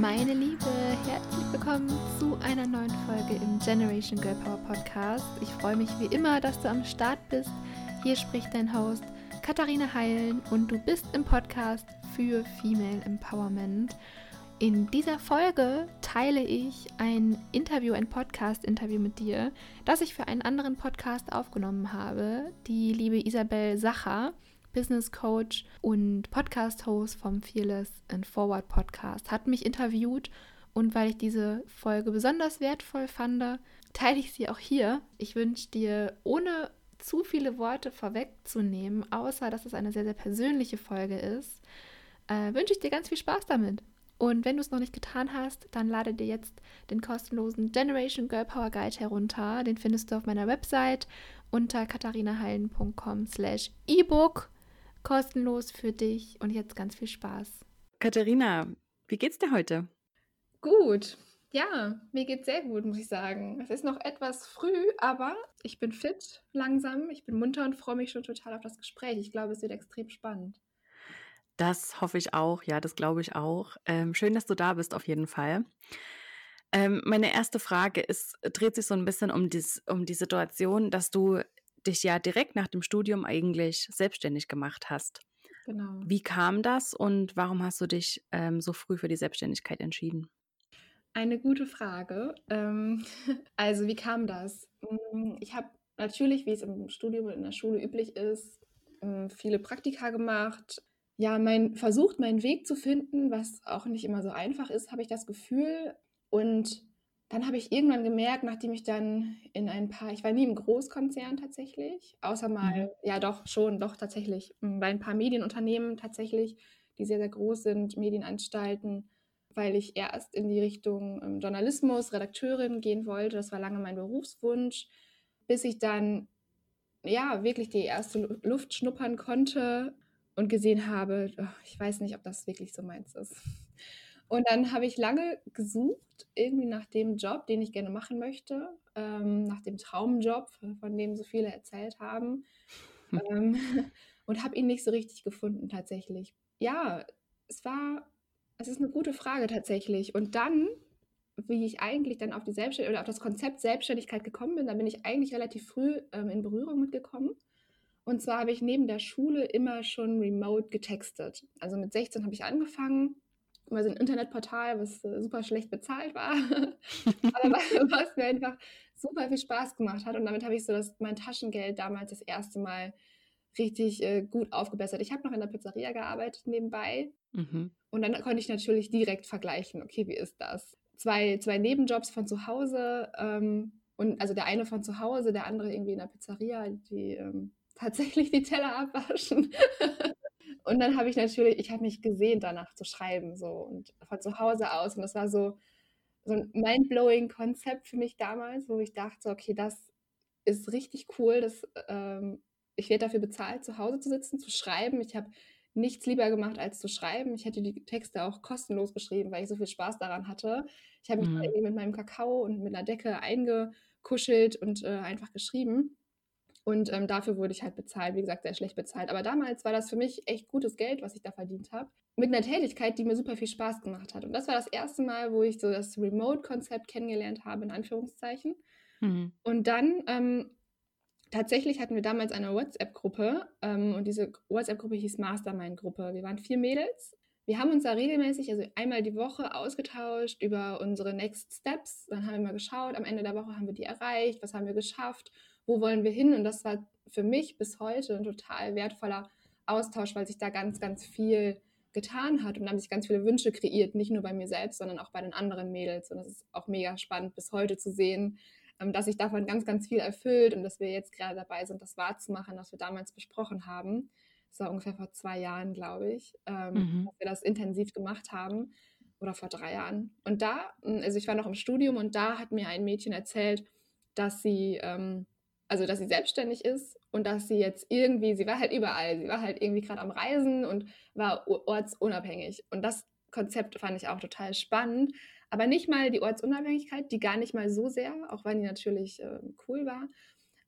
Meine Liebe, herzlich willkommen zu einer neuen Folge im Generation Girl Power Podcast. Ich freue mich wie immer, dass du am Start bist. Hier spricht dein Host Katharina Heilen und du bist im Podcast für Female Empowerment. In dieser Folge teile ich ein Interview, ein Podcast-Interview mit dir, das ich für einen anderen Podcast aufgenommen habe. Die liebe Isabel Sacher, Business Coach und Podcast-Host vom Fearless and Forward Podcast, hat mich interviewt und weil ich diese Folge besonders wertvoll fand, teile ich sie auch hier. Ich wünsche dir, ohne zu viele Worte vorwegzunehmen, außer dass es eine sehr, sehr persönliche Folge ist, äh, wünsche ich dir ganz viel Spaß damit. Und wenn du es noch nicht getan hast, dann lade dir jetzt den kostenlosen Generation Girl Power Guide herunter. Den findest du auf meiner Website unter katharinaheilen.com slash ebook. Kostenlos für dich und jetzt ganz viel Spaß. Katharina, wie geht's dir heute? Gut. Ja, mir geht's sehr gut, muss ich sagen. Es ist noch etwas früh, aber ich bin fit, langsam, ich bin munter und freue mich schon total auf das Gespräch. Ich glaube, es wird extrem spannend. Das hoffe ich auch, ja, das glaube ich auch. Ähm, schön, dass du da bist, auf jeden Fall. Ähm, meine erste Frage ist, dreht sich so ein bisschen um, dies, um die Situation, dass du dich ja direkt nach dem Studium eigentlich selbstständig gemacht hast. Genau. Wie kam das und warum hast du dich ähm, so früh für die Selbstständigkeit entschieden? Eine gute Frage. Ähm, also, wie kam das? Hm, ich habe natürlich, wie es im Studium und in der Schule üblich ist, hm, viele Praktika gemacht, ja, mein, versucht, meinen Weg zu finden, was auch nicht immer so einfach ist, habe ich das Gefühl. Und dann habe ich irgendwann gemerkt, nachdem ich dann in ein paar, ich war nie im Großkonzern tatsächlich, außer mal, mhm. ja doch, schon, doch tatsächlich, hm, bei ein paar Medienunternehmen tatsächlich, die sehr, sehr groß sind, Medienanstalten, weil ich erst in die Richtung ähm, Journalismus, Redakteurin gehen wollte. Das war lange mein Berufswunsch, bis ich dann ja wirklich die erste Luft schnuppern konnte und gesehen habe, oh, ich weiß nicht, ob das wirklich so meins ist. Und dann habe ich lange gesucht, irgendwie nach dem Job, den ich gerne machen möchte, ähm, nach dem Traumjob, von dem so viele erzählt haben. ähm, und habe ihn nicht so richtig gefunden tatsächlich. Ja, es war, es ist eine gute Frage tatsächlich. Und dann, wie ich eigentlich dann auf die Selbstständigkeit oder auf das Konzept Selbstständigkeit gekommen bin, da bin ich eigentlich relativ früh ähm, in Berührung mitgekommen. Und zwar habe ich neben der Schule immer schon remote getextet. Also mit 16 habe ich angefangen, über so ein Internetportal, was äh, super schlecht bezahlt war, aber was mir einfach super viel Spaß gemacht hat. Und damit habe ich so das, mein Taschengeld damals das erste Mal richtig äh, gut aufgebessert. Ich habe noch in der Pizzeria gearbeitet nebenbei. Mhm. Und dann konnte ich natürlich direkt vergleichen, okay, wie ist das? Zwei, zwei Nebenjobs von zu Hause ähm, und also der eine von zu Hause, der andere irgendwie in der Pizzeria, die ähm, tatsächlich die Teller abwaschen. Und dann habe ich natürlich, ich habe mich gesehen, danach zu schreiben, so und von zu Hause aus. Und das war so, so ein mind-blowing Konzept für mich damals, wo ich dachte, okay, das ist richtig cool, dass ähm, ich werde dafür bezahlt, zu Hause zu sitzen, zu schreiben. Ich habe nichts lieber gemacht, als zu schreiben. Ich hätte die Texte auch kostenlos geschrieben, weil ich so viel Spaß daran hatte. Ich habe mich mhm. mit meinem Kakao und mit einer Decke eingekuschelt und äh, einfach geschrieben. Und ähm, dafür wurde ich halt bezahlt, wie gesagt, sehr schlecht bezahlt. Aber damals war das für mich echt gutes Geld, was ich da verdient habe. Mit einer Tätigkeit, die mir super viel Spaß gemacht hat. Und das war das erste Mal, wo ich so das Remote-Konzept kennengelernt habe, in Anführungszeichen. Mhm. Und dann ähm, tatsächlich hatten wir damals eine WhatsApp-Gruppe. Ähm, und diese WhatsApp-Gruppe hieß Mastermind-Gruppe. Wir waren vier Mädels. Wir haben uns da regelmäßig, also einmal die Woche, ausgetauscht über unsere Next Steps. Dann haben wir mal geschaut, am Ende der Woche haben wir die erreicht, was haben wir geschafft wo wollen wir hin? Und das war für mich bis heute ein total wertvoller Austausch, weil sich da ganz, ganz viel getan hat und da haben sich ganz viele Wünsche kreiert, nicht nur bei mir selbst, sondern auch bei den anderen Mädels. Und das ist auch mega spannend bis heute zu sehen, ähm, dass sich davon ganz, ganz viel erfüllt und dass wir jetzt gerade dabei sind, das wahrzumachen, was wir damals besprochen haben. Das war ungefähr vor zwei Jahren, glaube ich, ähm, mhm. dass wir das intensiv gemacht haben oder vor drei Jahren. Und da, also ich war noch im Studium und da hat mir ein Mädchen erzählt, dass sie ähm, also dass sie selbstständig ist und dass sie jetzt irgendwie, sie war halt überall, sie war halt irgendwie gerade am Reisen und war ortsunabhängig. Und das Konzept fand ich auch total spannend. Aber nicht mal die Ortsunabhängigkeit, die gar nicht mal so sehr, auch wenn die natürlich äh, cool war.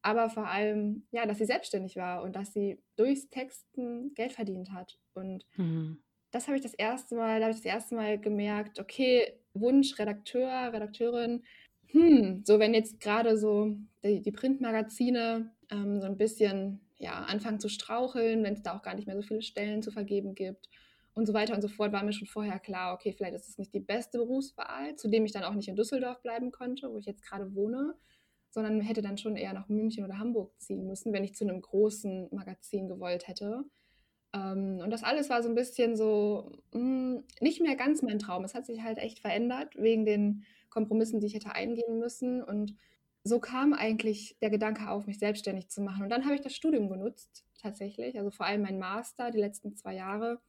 Aber vor allem, ja, dass sie selbstständig war und dass sie durchs Texten Geld verdient hat. Und mhm. das habe ich das erste Mal, da habe ich das erste Mal gemerkt, okay, Wunsch, Redakteur, Redakteurin, hm, so wenn jetzt gerade so die, die Printmagazine ähm, so ein bisschen ja, anfangen zu straucheln, wenn es da auch gar nicht mehr so viele Stellen zu vergeben gibt und so weiter und so fort, war mir schon vorher klar, okay, vielleicht ist es nicht die beste Berufswahl, zudem ich dann auch nicht in Düsseldorf bleiben konnte, wo ich jetzt gerade wohne, sondern hätte dann schon eher nach München oder Hamburg ziehen müssen, wenn ich zu einem großen Magazin gewollt hätte. Ähm, und das alles war so ein bisschen so mh, hm, nicht mehr ganz mein Traum. Es hat sich halt echt verändert wegen den Kompromissen, die ich hätte eingehen müssen. Und so kam eigentlich der Gedanke auf, mich selbstständig zu machen. Und dann habe ich das Studium genutzt, tatsächlich, also vor allem mein Master, die letzten zwei Jahre,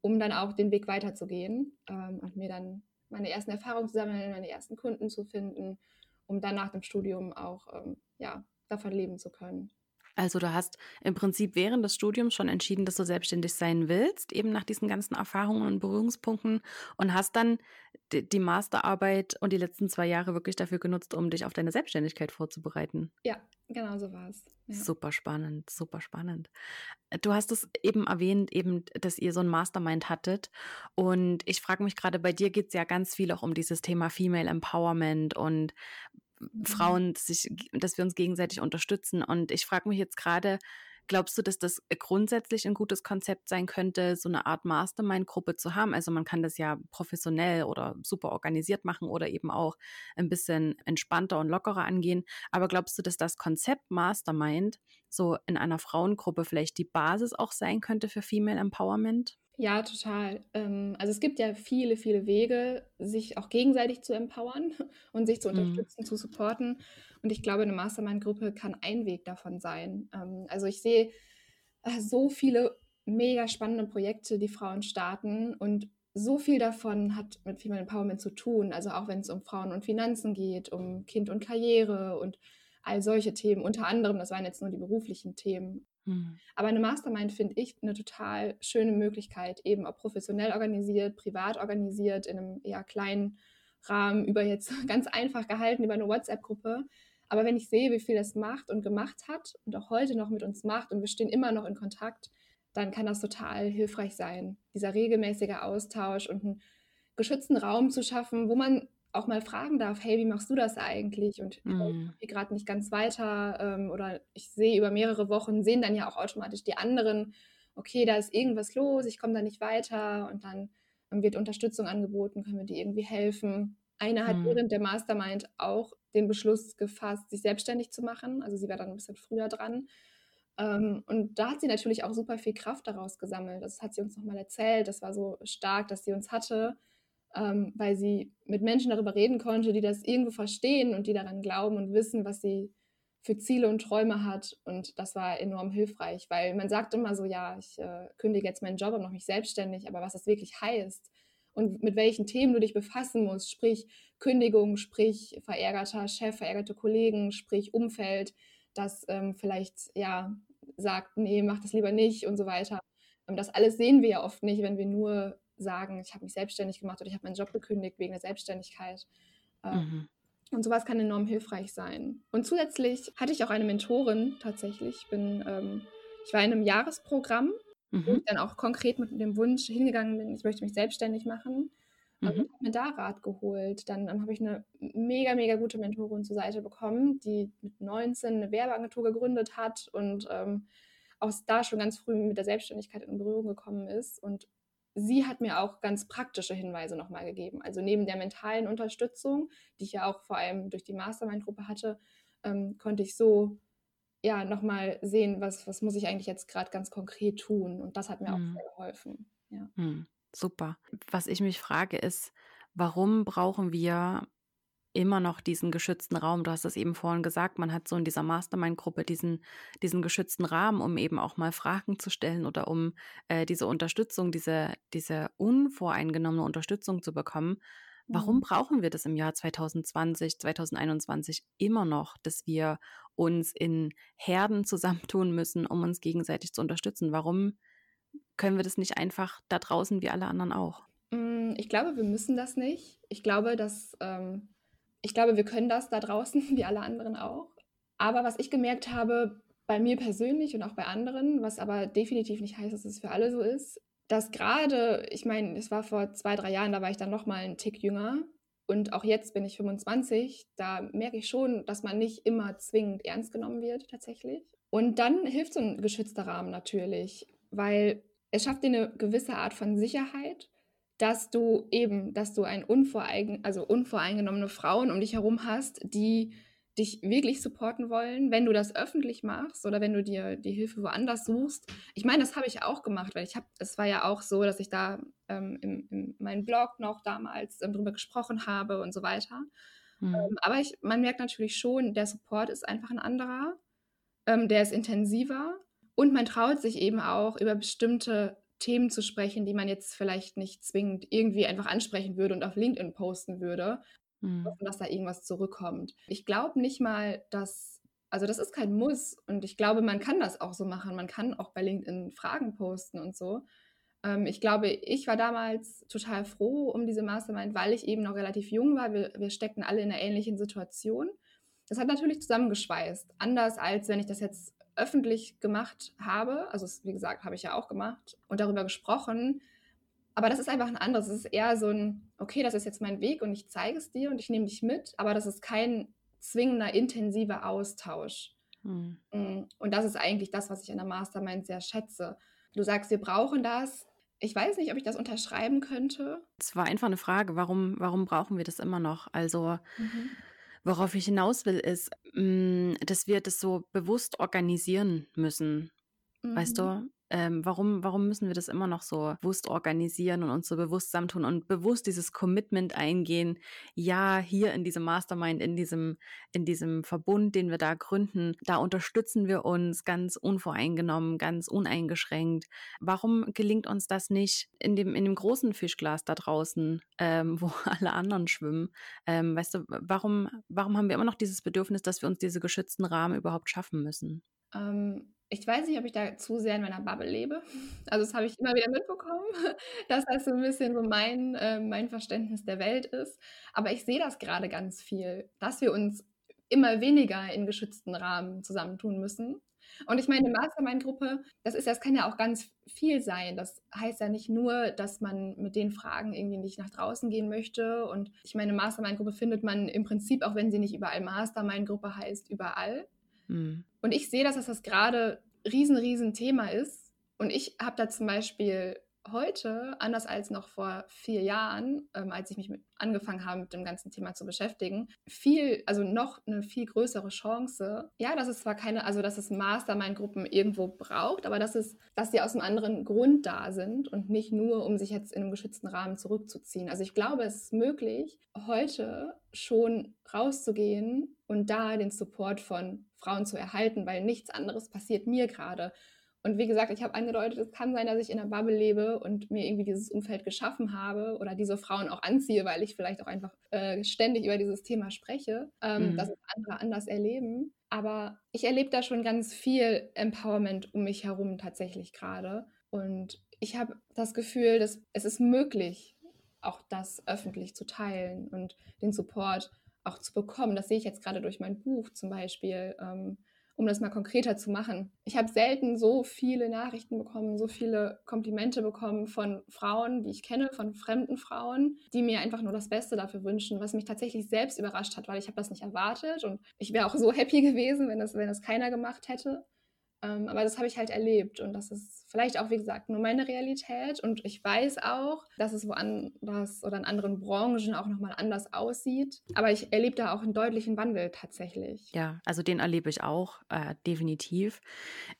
um dann auch den Weg weiterzugehen ähm, und mir dann meine ersten Erfahrungen zu sammeln, meine ersten Kunden zu finden, um dann nach dem Studium auch ähm, ja, davon leben zu können. Also du hast im Prinzip während des Studiums schon entschieden, dass du selbstständig sein willst, eben nach diesen ganzen Erfahrungen und Berührungspunkten und hast dann die Masterarbeit und die letzten zwei Jahre wirklich dafür genutzt, um dich auf deine Selbstständigkeit vorzubereiten. Ja, genau so war es. Ja. Super spannend, super spannend. Du hast es eben erwähnt, eben, dass ihr so ein Mastermind hattet. Und ich frage mich gerade, bei dir geht es ja ganz viel auch um dieses Thema Female Empowerment und. Frauen, sich, dass wir uns gegenseitig unterstützen. Und ich frage mich jetzt gerade, glaubst du, dass das grundsätzlich ein gutes Konzept sein könnte, so eine Art Mastermind-Gruppe zu haben? Also man kann das ja professionell oder super organisiert machen oder eben auch ein bisschen entspannter und lockerer angehen. Aber glaubst du, dass das Konzept Mastermind so in einer Frauengruppe vielleicht die Basis auch sein könnte für Female Empowerment? Ja, total. Ähm, also es gibt ja viele, viele Wege, sich auch gegenseitig zu empowern und sich zu Mhm. unterstützen, zu supporten. Und ich glaube, eine Mastermind-Gruppe kann ein Weg davon sein. Ähm, also ich sehe äh, so viele mega spannende Projekte, die Frauen starten und so viel davon hat mit Female Empowerment zu tun. Also auch wenn es um Frauen und Finanzen geht, um Kind und Karriere und all solche Themen. Unter anderem, das waren jetzt nur die beruflichen Themen. Mhm. Aber eine Mastermind finde ich eine total schöne Möglichkeit, eben auch professionell organisiert, privat organisiert, in einem eher kleinen Rahmen, über jetzt ganz einfach gehalten, über eine WhatsApp-Gruppe. Aber wenn ich sehe, wie viel das macht und gemacht hat und auch heute noch mit uns macht und wir stehen immer noch in Kontakt, dann kann das total hilfreich sein, dieser regelmäßige Austausch und einen geschützten Raum zu schaffen, wo man auch mal fragen darf, hey, wie machst du das eigentlich? Und mm. ich gerade nicht ganz weiter ähm, oder ich sehe über mehrere Wochen, sehen dann ja auch automatisch die anderen, okay, da ist irgendwas los, ich komme da nicht weiter und dann ähm, wird Unterstützung angeboten, können wir dir irgendwie helfen. Eine hat mm. während der Mastermind auch den Beschluss gefasst, sich selbstständig zu machen. Also sie war dann ein bisschen früher dran. Ähm, und da hat sie natürlich auch super viel Kraft daraus gesammelt. Das hat sie uns nochmal erzählt. Das war so stark, dass sie uns hatte ähm, weil sie mit Menschen darüber reden konnte, die das irgendwo verstehen und die daran glauben und wissen, was sie für Ziele und Träume hat. Und das war enorm hilfreich, weil man sagt immer so, ja, ich äh, kündige jetzt meinen Job und mache mich selbstständig, aber was das wirklich heißt und mit welchen Themen du dich befassen musst, sprich Kündigung, sprich verärgerter Chef, verärgerte Kollegen, sprich Umfeld, das ähm, vielleicht ja sagt, nee, mach das lieber nicht und so weiter. Und das alles sehen wir ja oft nicht, wenn wir nur sagen, ich habe mich selbstständig gemacht oder ich habe meinen Job gekündigt wegen der Selbstständigkeit. Ähm, mhm. Und sowas kann enorm hilfreich sein. Und zusätzlich hatte ich auch eine Mentorin tatsächlich. Ich, bin, ähm, ich war in einem Jahresprogramm, mhm. wo ich dann auch konkret mit dem Wunsch hingegangen bin, ich möchte mich selbstständig machen. Mhm. Und habe mir da Rat geholt. Dann, dann habe ich eine mega, mega gute Mentorin zur Seite bekommen, die mit 19 eine Werbeagentur gegründet hat und ähm, auch da schon ganz früh mit der Selbstständigkeit in Berührung gekommen ist und sie hat mir auch ganz praktische Hinweise nochmal gegeben. Also neben der mentalen Unterstützung, die ich ja auch vor allem durch die Mastermind-Gruppe hatte, ähm, konnte ich so ja nochmal sehen, was, was muss ich eigentlich jetzt gerade ganz konkret tun. Und das hat mir mhm. auch sehr geholfen. Ja. Mhm. Super. Was ich mich frage ist, warum brauchen wir immer noch diesen geschützten Raum. Du hast es eben vorhin gesagt, man hat so in dieser Mastermind-Gruppe diesen, diesen geschützten Rahmen, um eben auch mal Fragen zu stellen oder um äh, diese Unterstützung, diese, diese unvoreingenommene Unterstützung zu bekommen. Warum mhm. brauchen wir das im Jahr 2020, 2021 immer noch, dass wir uns in Herden zusammentun müssen, um uns gegenseitig zu unterstützen? Warum können wir das nicht einfach da draußen wie alle anderen auch? Mm, ich glaube, wir müssen das nicht. Ich glaube, dass ähm, ich glaube, wir können das da draußen, wie alle anderen auch. Aber was ich gemerkt habe, bei mir persönlich und auch bei anderen, was aber definitiv nicht heißt, dass es für alle so ist, dass gerade, ich meine, es war vor zwei, drei Jahren, da war ich dann noch mal einen Tick jünger und auch jetzt bin ich 25, da merke ich schon, dass man nicht immer zwingend ernst genommen wird tatsächlich. Und dann hilft so ein geschützter Rahmen natürlich, weil es schafft dir eine gewisse Art von Sicherheit, dass du eben, dass du ein unvorein, also unvoreingenommene Frauen um dich herum hast, die dich wirklich supporten wollen, wenn du das öffentlich machst oder wenn du dir die Hilfe woanders suchst. Ich meine, das habe ich auch gemacht, weil ich habe, es war ja auch so, dass ich da ähm, in, in meinem Blog noch damals ähm, drüber gesprochen habe und so weiter. Mhm. Ähm, aber ich, man merkt natürlich schon, der Support ist einfach ein anderer, ähm, der ist intensiver und man traut sich eben auch über bestimmte Themen zu sprechen, die man jetzt vielleicht nicht zwingend irgendwie einfach ansprechen würde und auf LinkedIn posten würde, mhm. hoffen, dass da irgendwas zurückkommt. Ich glaube nicht mal, dass, also das ist kein Muss und ich glaube, man kann das auch so machen. Man kann auch bei LinkedIn Fragen posten und so. Ähm, ich glaube, ich war damals total froh um diese Mastermind, weil ich eben noch relativ jung war. Wir, wir steckten alle in einer ähnlichen Situation. Das hat natürlich zusammengeschweißt. Anders als wenn ich das jetzt öffentlich gemacht habe. Also, wie gesagt, habe ich ja auch gemacht und darüber gesprochen aber das ist einfach ein anderes. Es ist eher so ein, okay, das ist jetzt mein Weg und ich zeige es dir und ich nehme dich mit, aber das ist kein zwingender, intensiver Austausch. Hm. Mm, und das ist eigentlich das, was ich an der Mastermind sehr schätze. Du sagst, wir brauchen das. Ich weiß nicht, ob ich das unterschreiben könnte. Es war einfach eine Frage, warum, warum brauchen wir das immer noch? Also, mhm. Worauf ich hinaus will, ist, mm, dass wir das so bewusst organisieren müssen. Mhm. Weißt du, ähm, warum, warum müssen wir das immer noch so bewusst organisieren und uns so bewusst zusammentun und bewusst dieses Commitment eingehen? Ja, hier in diesem Mastermind, in diesem, in diesem Verbund, den wir da gründen, da unterstützen wir uns ganz unvoreingenommen, ganz uneingeschränkt. Warum gelingt uns das nicht in dem, in dem großen Fischglas da draußen, ähm, wo alle anderen schwimmen? Ähm, weißt du, warum, warum haben wir immer noch dieses Bedürfnis, dass wir uns diese geschützten Rahmen überhaupt schaffen müssen? Ähm, ich weiß nicht, ob ich da zu sehr in meiner Bubble lebe. Also das habe ich immer wieder mitbekommen, dass das so ein bisschen so mein, äh, mein Verständnis der Welt ist. Aber ich sehe das gerade ganz viel, dass wir uns immer weniger in geschützten Rahmen zusammentun müssen. Und ich meine, Mastermind-Gruppe, das ist, das kann ja auch ganz viel sein. Das heißt ja nicht nur, dass man mit den Fragen irgendwie nicht nach draußen gehen möchte. Und ich meine, Mastermind-Gruppe findet man im Prinzip, auch wenn sie nicht überall Mastermind-Gruppe heißt, überall. Mhm. Und ich sehe, dass das gerade riesen, riesen Thema ist. Und ich habe da zum Beispiel heute, anders als noch vor vier Jahren, ähm, als ich mich mit angefangen habe, mit dem ganzen Thema zu beschäftigen, viel, also noch eine viel größere Chance. Ja, dass es zwar keine, also dass es Mastermind-Gruppen irgendwo braucht, aber dass es, dass sie aus einem anderen Grund da sind und nicht nur, um sich jetzt in einem geschützten Rahmen zurückzuziehen. Also ich glaube, es ist möglich, heute schon rauszugehen und da den Support von Frauen zu erhalten, weil nichts anderes passiert mir gerade. Und wie gesagt, ich habe angedeutet, es kann sein, dass ich in einer Bubble lebe und mir irgendwie dieses Umfeld geschaffen habe oder diese Frauen auch anziehe, weil ich vielleicht auch einfach äh, ständig über dieses Thema spreche, ähm, mhm. dass es andere anders erleben. Aber ich erlebe da schon ganz viel Empowerment um mich herum tatsächlich gerade. Und ich habe das Gefühl, dass es ist möglich, auch das öffentlich zu teilen und den Support auch zu bekommen. Das sehe ich jetzt gerade durch mein Buch zum Beispiel. Ähm, um das mal konkreter zu machen. Ich habe selten so viele Nachrichten bekommen, so viele Komplimente bekommen von Frauen, die ich kenne, von fremden Frauen, die mir einfach nur das Beste dafür wünschen, was mich tatsächlich selbst überrascht hat, weil ich habe das nicht erwartet und ich wäre auch so happy gewesen, wenn das, wenn das keiner gemacht hätte. Ähm, aber das habe ich halt erlebt und das ist vielleicht auch, wie gesagt, nur meine Realität. Und ich weiß auch, dass es woanders oder in anderen Branchen auch nochmal anders aussieht. Aber ich erlebe da auch einen deutlichen Wandel tatsächlich. Ja, also den erlebe ich auch, äh, definitiv.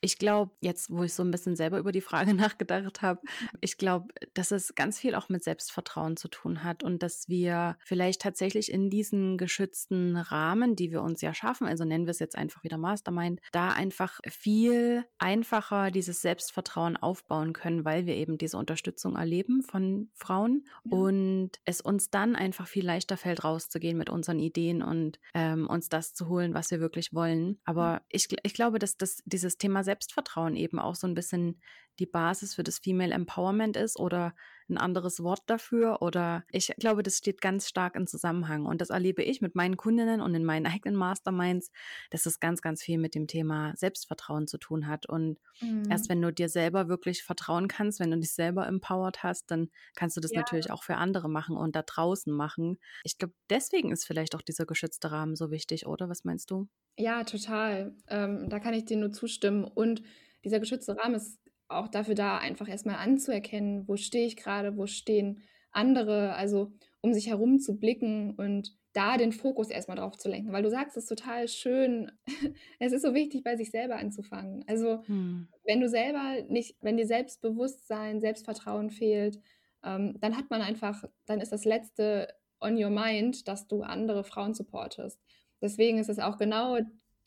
Ich glaube, jetzt, wo ich so ein bisschen selber über die Frage nachgedacht habe, ich glaube, dass es ganz viel auch mit Selbstvertrauen zu tun hat und dass wir vielleicht tatsächlich in diesen geschützten Rahmen, die wir uns ja schaffen, also nennen wir es jetzt einfach wieder Mastermind, da einfach viel viel einfacher dieses Selbstvertrauen aufbauen können, weil wir eben diese Unterstützung erleben von Frauen ja. und es uns dann einfach viel leichter fällt, rauszugehen mit unseren Ideen und ähm, uns das zu holen, was wir wirklich wollen. Aber ich, ich glaube, dass das, dieses Thema Selbstvertrauen eben auch so ein bisschen die Basis für das Female Empowerment ist oder ein anderes Wort dafür oder ich glaube, das steht ganz stark in Zusammenhang und das erlebe ich mit meinen Kundinnen und in meinen eigenen Masterminds, dass es ganz, ganz viel mit dem Thema Selbstvertrauen zu tun hat und mhm. erst wenn du dir selber wirklich vertrauen kannst, wenn du dich selber empowered hast, dann kannst du das ja. natürlich auch für andere machen und da draußen machen. Ich glaube, deswegen ist vielleicht auch dieser geschützte Rahmen so wichtig, oder? Was meinst du? Ja, total. Ähm, da kann ich dir nur zustimmen und dieser geschützte Rahmen ist auch dafür da, einfach erstmal anzuerkennen, wo stehe ich gerade, wo stehen andere, also um sich herum zu blicken und da den Fokus erstmal drauf zu lenken, weil du sagst es total schön. es ist so wichtig, bei sich selber anzufangen. Also, hm. wenn du selber nicht, wenn dir Selbstbewusstsein, Selbstvertrauen fehlt, ähm, dann hat man einfach, dann ist das letzte on your mind, dass du andere Frauen supportest. Deswegen ist es auch genau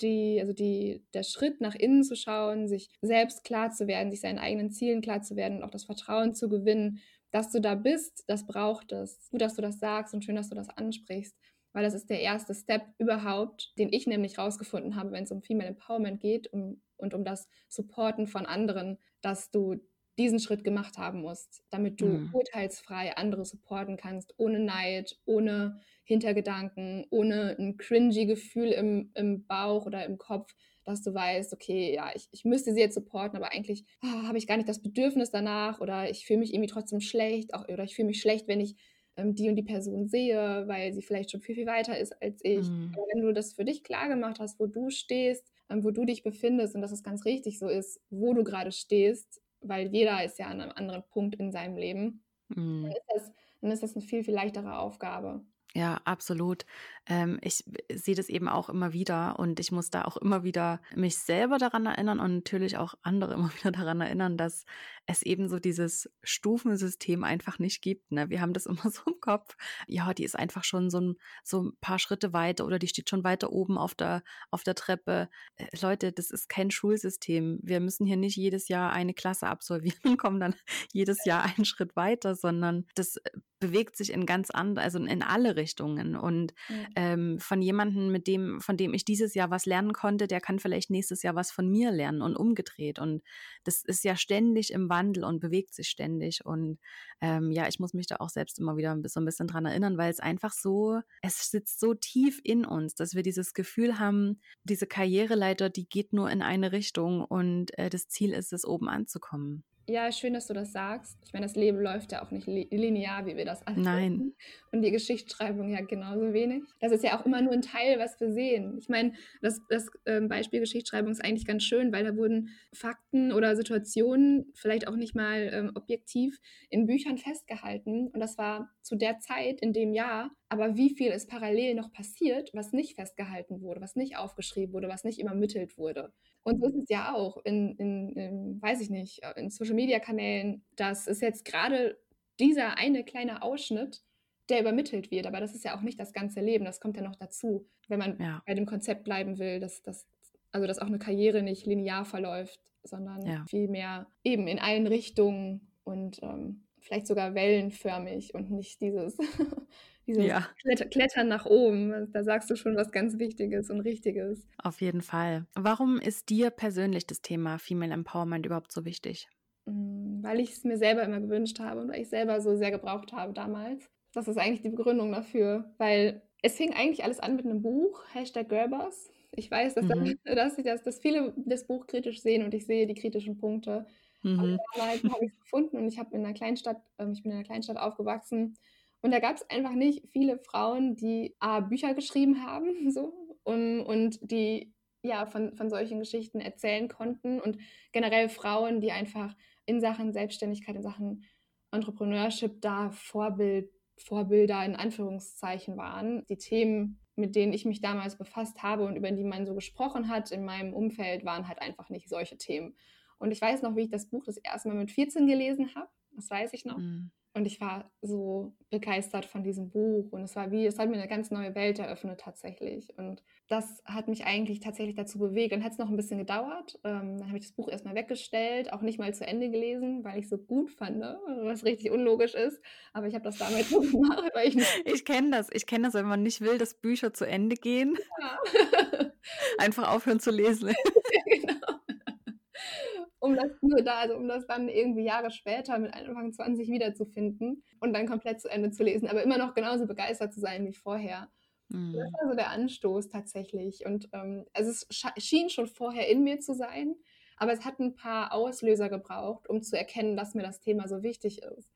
die, also die, der Schritt nach innen zu schauen, sich selbst klar zu werden, sich seinen eigenen Zielen klar zu werden und auch das Vertrauen zu gewinnen, dass du da bist, das braucht es. Gut, dass du das sagst und schön, dass du das ansprichst, weil das ist der erste Step überhaupt, den ich nämlich rausgefunden habe, wenn es um Female Empowerment geht um, und um das Supporten von anderen, dass du diesen Schritt gemacht haben musst, damit du mhm. urteilsfrei andere supporten kannst, ohne Neid, ohne Hintergedanken, ohne ein cringy Gefühl im, im Bauch oder im Kopf, dass du weißt, okay, ja, ich, ich müsste sie jetzt supporten, aber eigentlich oh, habe ich gar nicht das Bedürfnis danach oder ich fühle mich irgendwie trotzdem schlecht auch, oder ich fühle mich schlecht, wenn ich ähm, die und die Person sehe, weil sie vielleicht schon viel, viel weiter ist als ich. Mhm. Aber wenn du das für dich klar gemacht hast, wo du stehst, ähm, wo du dich befindest und dass es ganz richtig so ist, wo du gerade stehst, weil jeder ist ja an einem anderen Punkt in seinem Leben, mhm. dann, ist das, dann ist das eine viel, viel leichtere Aufgabe. Ja, absolut. Ähm, ich sehe das eben auch immer wieder und ich muss da auch immer wieder mich selber daran erinnern und natürlich auch andere immer wieder daran erinnern, dass es eben so dieses Stufensystem einfach nicht gibt. Ne? Wir haben das immer so im Kopf. Ja, die ist einfach schon so ein, so ein paar Schritte weiter oder die steht schon weiter oben auf der, auf der Treppe. Äh, Leute, das ist kein Schulsystem. Wir müssen hier nicht jedes Jahr eine Klasse absolvieren und kommen dann jedes Jahr einen Schritt weiter, sondern das äh, bewegt sich in ganz andere, also in alle Richtungen. Und mhm. Ähm, von jemandem, mit dem, von dem ich dieses Jahr was lernen konnte, der kann vielleicht nächstes Jahr was von mir lernen und umgedreht. Und das ist ja ständig im Wandel und bewegt sich ständig. Und ähm, ja, ich muss mich da auch selbst immer wieder so ein bisschen dran erinnern, weil es einfach so, es sitzt so tief in uns, dass wir dieses Gefühl haben, diese Karriereleiter, die geht nur in eine Richtung und äh, das Ziel ist es, oben anzukommen. Ja, schön, dass du das sagst. Ich meine, das Leben läuft ja auch nicht linear, wie wir das alle Nein. Und die Geschichtsschreibung ja genauso wenig. Das ist ja auch immer nur ein Teil, was wir sehen. Ich meine, das, das ähm, Beispiel Geschichtsschreibung ist eigentlich ganz schön, weil da wurden Fakten oder Situationen vielleicht auch nicht mal ähm, objektiv in Büchern festgehalten. Und das war zu der Zeit, in dem Jahr. Aber wie viel ist parallel noch passiert, was nicht festgehalten wurde, was nicht aufgeschrieben wurde, was nicht übermittelt wurde? Und so ist es ja auch in, in, in weiß ich nicht, äh, in Social-Media-Kanälen. Das ist jetzt gerade dieser eine kleine Ausschnitt, der übermittelt wird. Aber das ist ja auch nicht das ganze Leben. Das kommt ja noch dazu, wenn man ja. bei dem Konzept bleiben will, dass, dass, also dass auch eine Karriere nicht linear verläuft, sondern ja. vielmehr eben in allen Richtungen und ähm, vielleicht sogar wellenförmig und nicht dieses Dieses ja. Klettern nach oben, da sagst du schon was ganz Wichtiges und Richtiges. Auf jeden Fall. Warum ist dir persönlich das Thema Female Empowerment überhaupt so wichtig? Mm, weil ich es mir selber immer gewünscht habe und weil ich selber so sehr gebraucht habe damals. Das ist eigentlich die Begründung dafür, weil es fing eigentlich alles an mit einem Buch, Hashtag Girlboss. Ich weiß, dass, mhm. dass, dass, dass viele das Buch kritisch sehen und ich sehe die kritischen Punkte. Mhm. Damals habe ich es gefunden und ich habe in einer Kleinstadt, äh, ich bin in einer Kleinstadt aufgewachsen und da gab es einfach nicht viele Frauen, die A, Bücher geschrieben haben so, und, und die ja von, von solchen Geschichten erzählen konnten und generell Frauen, die einfach in Sachen Selbstständigkeit, in Sachen Entrepreneurship da Vorbild, Vorbilder in Anführungszeichen waren. Die Themen, mit denen ich mich damals befasst habe und über die man so gesprochen hat in meinem Umfeld, waren halt einfach nicht solche Themen. Und ich weiß noch, wie ich das Buch das erste Mal mit 14 gelesen habe. Das weiß ich noch. Mhm. Und ich war so begeistert von diesem Buch und es war wie, es hat mir eine ganz neue Welt eröffnet tatsächlich. Und das hat mich eigentlich tatsächlich dazu bewegt. Dann hat es noch ein bisschen gedauert. Ähm, dann habe ich das Buch erstmal weggestellt, auch nicht mal zu Ende gelesen, weil ich es so gut fand, ne? was richtig unlogisch ist. Aber ich habe das damals so gemacht, weil ich nicht. Ich kenne das. Ich kenne das, wenn man nicht will, dass Bücher zu Ende gehen. Ja. Einfach aufhören zu lesen. genau. Um das nur da, also um das dann irgendwie Jahre später mit Anfang 20 wiederzufinden und dann komplett zu Ende zu lesen, aber immer noch genauso begeistert zu sein wie vorher. Mhm. Das war so der Anstoß tatsächlich. Und ähm, also es schien schon vorher in mir zu sein, aber es hat ein paar Auslöser gebraucht, um zu erkennen, dass mir das Thema so wichtig ist.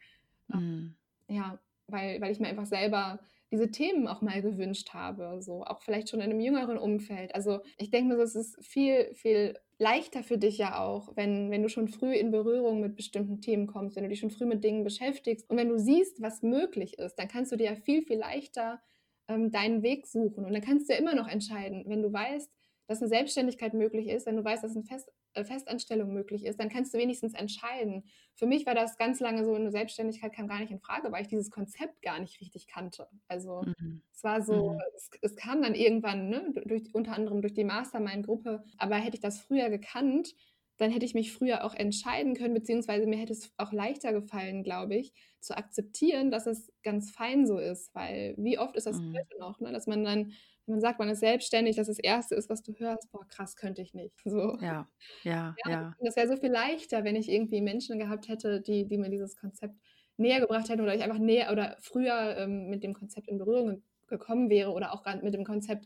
Mhm. Ja, weil, weil ich mir einfach selber diese Themen auch mal gewünscht habe, so auch vielleicht schon in einem jüngeren Umfeld. Also ich denke mir es ist viel, viel leichter für dich ja auch, wenn, wenn du schon früh in Berührung mit bestimmten Themen kommst, wenn du dich schon früh mit Dingen beschäftigst und wenn du siehst, was möglich ist, dann kannst du dir ja viel, viel leichter ähm, deinen Weg suchen. Und dann kannst du ja immer noch entscheiden, wenn du weißt, dass eine Selbstständigkeit möglich ist, wenn du weißt, dass eine Fest, Festanstellung möglich ist, dann kannst du wenigstens entscheiden. Für mich war das ganz lange so, eine Selbstständigkeit kam gar nicht in Frage, weil ich dieses Konzept gar nicht richtig kannte. Also mhm. es war so, mhm. es, es, kam dann irgendwann, ne, durch, unter anderem durch die Mastermind-Gruppe, aber hätte ich das früher gekannt, dann hätte ich mich früher auch entscheiden können, beziehungsweise mir hätte es auch leichter gefallen, glaube ich, zu akzeptieren, dass es ganz fein so ist, weil wie oft ist das mhm. heute noch, ne, dass man dann man sagt, man ist selbstständig, dass das Erste ist, was du hörst, boah, krass, könnte ich nicht. So. Ja, ja, ja. ja. Das wäre so viel leichter, wenn ich irgendwie Menschen gehabt hätte, die, die mir dieses Konzept näher gebracht hätten oder ich einfach näher oder früher ähm, mit dem Konzept in Berührung gekommen wäre oder auch mit dem Konzept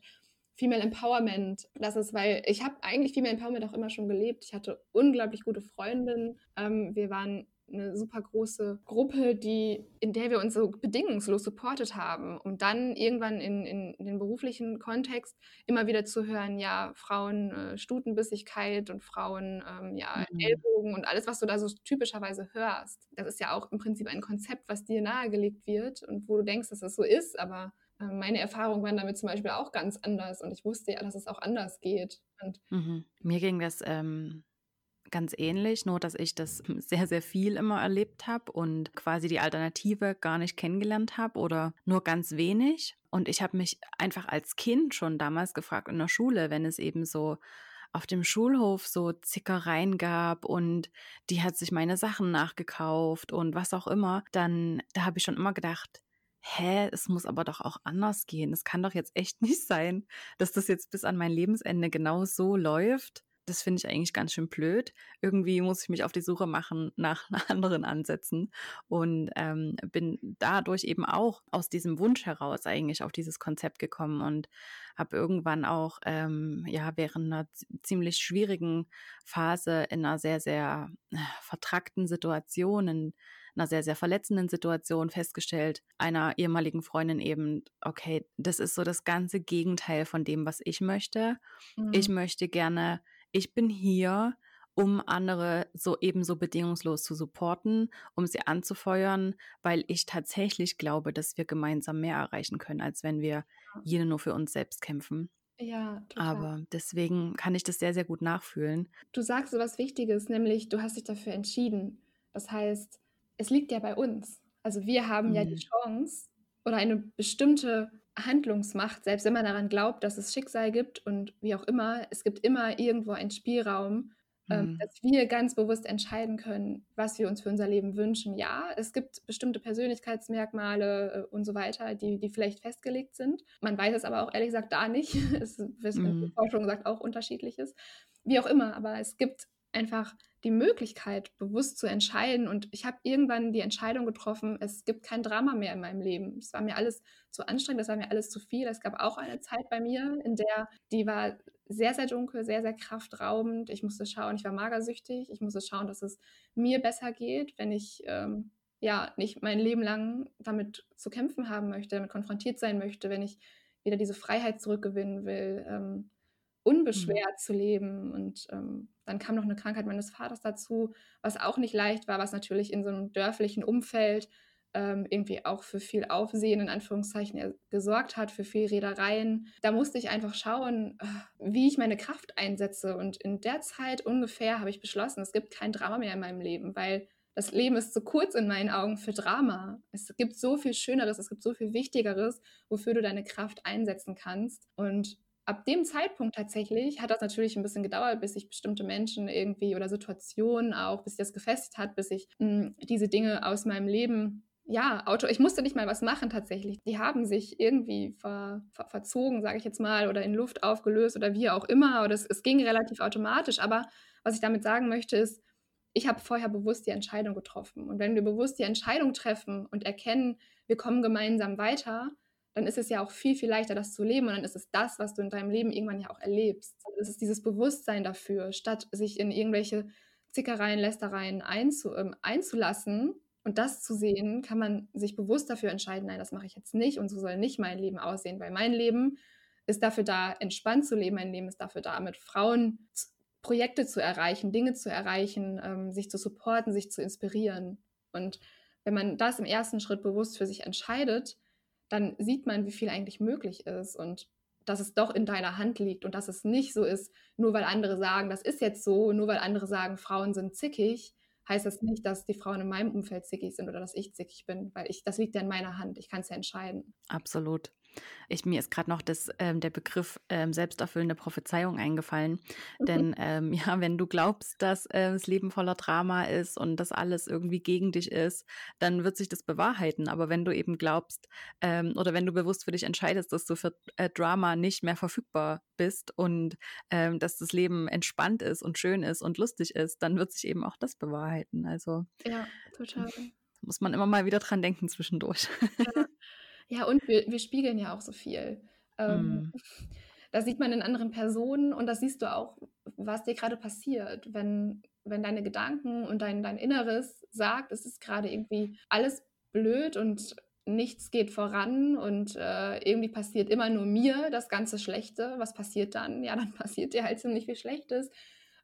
Female Empowerment. Das ist, weil ich habe eigentlich Female Empowerment auch immer schon gelebt. Ich hatte unglaublich gute Freundinnen. Ähm, wir waren eine super große Gruppe, die, in der wir uns so bedingungslos supportet haben, um dann irgendwann in, in, in den beruflichen Kontext immer wieder zu hören, ja, Frauen äh, Stutenbissigkeit und Frauen ähm, ja, mhm. Ellbogen und alles, was du da so typischerweise hörst. Das ist ja auch im Prinzip ein Konzept, was dir nahegelegt wird und wo du denkst, dass das so ist, aber äh, meine Erfahrungen waren damit zum Beispiel auch ganz anders und ich wusste ja, dass es auch anders geht. Mhm. Mir ging das ähm, ganz ähnlich, nur dass ich das sehr, sehr viel immer erlebt habe und quasi die Alternative gar nicht kennengelernt habe oder nur ganz wenig. Und ich habe mich einfach als Kind schon damals gefragt in der Schule, wenn es eben so auf dem Schulhof so Zickereien gab und die hat sich meine Sachen nachgekauft und was auch immer, dann da habe ich schon immer gedacht, hä, es muss aber doch auch anders gehen. Es kann doch jetzt echt nicht sein, dass das jetzt bis an mein Lebensende genau so läuft das finde ich eigentlich ganz schön blöd. Irgendwie muss ich mich auf die Suche machen nach anderen Ansätzen und ähm, bin dadurch eben auch aus diesem Wunsch heraus eigentlich auf dieses Konzept gekommen und habe irgendwann auch ähm, ja während einer ziemlich schwierigen Phase in einer sehr sehr äh, vertrackten Situation in einer sehr, sehr verletzenden Situation festgestellt, einer ehemaligen Freundin eben, okay, das ist so das ganze Gegenteil von dem, was ich möchte. Mhm. Ich möchte gerne ich bin hier, um andere so ebenso bedingungslos zu supporten, um sie anzufeuern, weil ich tatsächlich glaube, dass wir gemeinsam mehr erreichen können, als wenn wir jene nur für uns selbst kämpfen. Ja, total. Aber deswegen kann ich das sehr, sehr gut nachfühlen. Du sagst so was Wichtiges, nämlich du hast dich dafür entschieden. Das heißt, es liegt ja bei uns. Also wir haben mhm. ja die mhm. Chance oder eine bestimmte Handlungsmacht, selbst wenn man daran glaubt, dass es Schicksal gibt und wie auch immer, es gibt immer irgendwo einen Spielraum, ähm, mhm. dass wir ganz bewusst entscheiden können, was wir uns für unser Leben wünschen. Ja, es gibt bestimmte Persönlichkeitsmerkmale äh, und so weiter, die, die vielleicht festgelegt sind. Man weiß es aber auch ehrlich gesagt da nicht. es, mhm. die Forschung sagt auch unterschiedliches. Wie auch immer, aber es gibt einfach die Möglichkeit, bewusst zu entscheiden. Und ich habe irgendwann die Entscheidung getroffen, es gibt kein Drama mehr in meinem Leben. Es war mir alles zu anstrengend, es war mir alles zu viel. Es gab auch eine Zeit bei mir, in der die war sehr, sehr dunkel, sehr, sehr kraftraubend. Ich musste schauen, ich war magersüchtig. Ich musste schauen, dass es mir besser geht, wenn ich ähm, ja nicht mein Leben lang damit zu kämpfen haben möchte, damit konfrontiert sein möchte, wenn ich wieder diese Freiheit zurückgewinnen will. Ähm. Unbeschwert mhm. zu leben. Und ähm, dann kam noch eine Krankheit meines Vaters dazu, was auch nicht leicht war, was natürlich in so einem dörflichen Umfeld ähm, irgendwie auch für viel Aufsehen in Anführungszeichen gesorgt hat, für viel Reedereien. Da musste ich einfach schauen, äh, wie ich meine Kraft einsetze. Und in der Zeit ungefähr habe ich beschlossen, es gibt kein Drama mehr in meinem Leben, weil das Leben ist zu kurz in meinen Augen für Drama. Es gibt so viel Schöneres, es gibt so viel Wichtigeres, wofür du deine Kraft einsetzen kannst. Und ab dem Zeitpunkt tatsächlich hat das natürlich ein bisschen gedauert, bis sich bestimmte Menschen irgendwie oder Situationen auch, bis sich das gefestigt hat, bis ich mh, hm, diese Dinge aus meinem Leben ja, Auto, ich musste nicht mal was machen tatsächlich. Die haben sich irgendwie ver, ver, verzogen, sage ich jetzt mal, oder in Luft aufgelöst oder wie auch immer. Oder es, es ging relativ automatisch. Aber was ich damit sagen möchte, ist, ich habe vorher bewusst die Entscheidung getroffen. Und wenn wir bewusst die Entscheidung treffen und erkennen, wir kommen gemeinsam weiter, dann ist es ja auch viel, viel leichter, das zu leben. Und dann ist es das, was du in deinem Leben irgendwann ja auch erlebst. Es ist dieses Bewusstsein dafür, statt sich in irgendwelche Zickereien, Lästereien einzu, ähm, einzulassen, und das zu sehen, kann man sich bewusst dafür entscheiden, nein, das mache ich jetzt nicht und so soll nicht mein Leben aussehen, weil mein Leben ist dafür da, entspannt zu leben, mein Leben ist dafür da, mit Frauen Projekte zu erreichen, Dinge zu erreichen, ähm, sich zu supporten, sich zu inspirieren. Und wenn man das im ersten Schritt bewusst für sich entscheidet, dann sieht man, wie viel eigentlich möglich ist und dass es doch in deiner Hand liegt und dass es nicht so ist, nur weil andere sagen, das ist jetzt so, nur weil andere sagen, Frauen sind zickig, heißt das nicht, dass die Frauen in meinem Umfeld zickig sind oder dass ich zickig bin, weil ich, das liegt ja in meiner Hand. Ich kann es ja entscheiden. Absolut. Ich, mir ist gerade noch das, ähm, der Begriff ähm, selbsterfüllende Prophezeiung eingefallen. Mhm. Denn ähm, ja, wenn du glaubst, dass äh, das Leben voller Drama ist und dass alles irgendwie gegen dich ist, dann wird sich das bewahrheiten. Aber wenn du eben glaubst ähm, oder wenn du bewusst für dich entscheidest, dass du für äh, Drama nicht mehr verfügbar bist und ähm, dass das Leben entspannt ist und schön ist und lustig ist, dann wird sich eben auch das bewahrheiten. Also ja, total. Muss man immer mal wieder dran denken zwischendurch. Ja. Ja, und wir, wir spiegeln ja auch so viel. Ähm, mm. Das sieht man in anderen Personen und das siehst du auch, was dir gerade passiert, wenn, wenn deine Gedanken und dein, dein Inneres sagt, es ist gerade irgendwie alles blöd und nichts geht voran und äh, irgendwie passiert immer nur mir das ganze Schlechte. Was passiert dann? Ja, dann passiert dir halt ziemlich viel Schlechtes,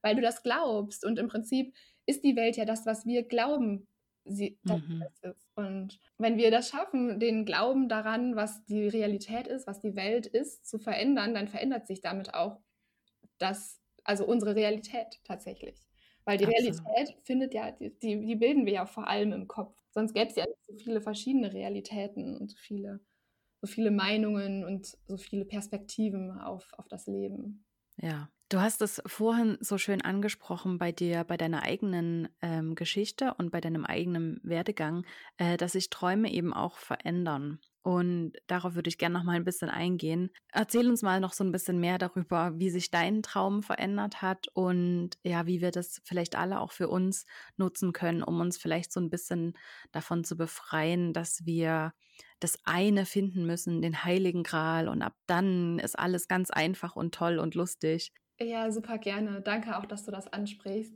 weil du das glaubst. Und im Prinzip ist die Welt ja das, was wir glauben, sie mhm. ist. Und wenn wir das schaffen, den Glauben daran, was die Realität ist, was die Welt ist, zu verändern, dann verändert sich damit auch das, also unsere Realität tatsächlich. Weil die Absolut. Realität findet ja, die, die bilden wir ja vor allem im Kopf. Sonst gäbe es ja nicht so viele verschiedene Realitäten und so viele, so viele Meinungen und so viele Perspektiven auf, auf das Leben. Ja, Du hast es vorhin so schön angesprochen bei dir, bei deiner eigenen ähm, Geschichte und bei deinem eigenen Werdegang, äh, dass sich Träume eben auch verändern. Und darauf würde ich gerne noch mal ein bisschen eingehen. Erzähl uns mal noch so ein bisschen mehr darüber, wie sich dein Traum verändert hat und ja, wie wir das vielleicht alle auch für uns nutzen können, um uns vielleicht so ein bisschen davon zu befreien, dass wir das eine finden müssen, den heiligen Gral und ab dann ist alles ganz einfach und toll und lustig. Ja, super gerne. Danke auch, dass du das ansprichst,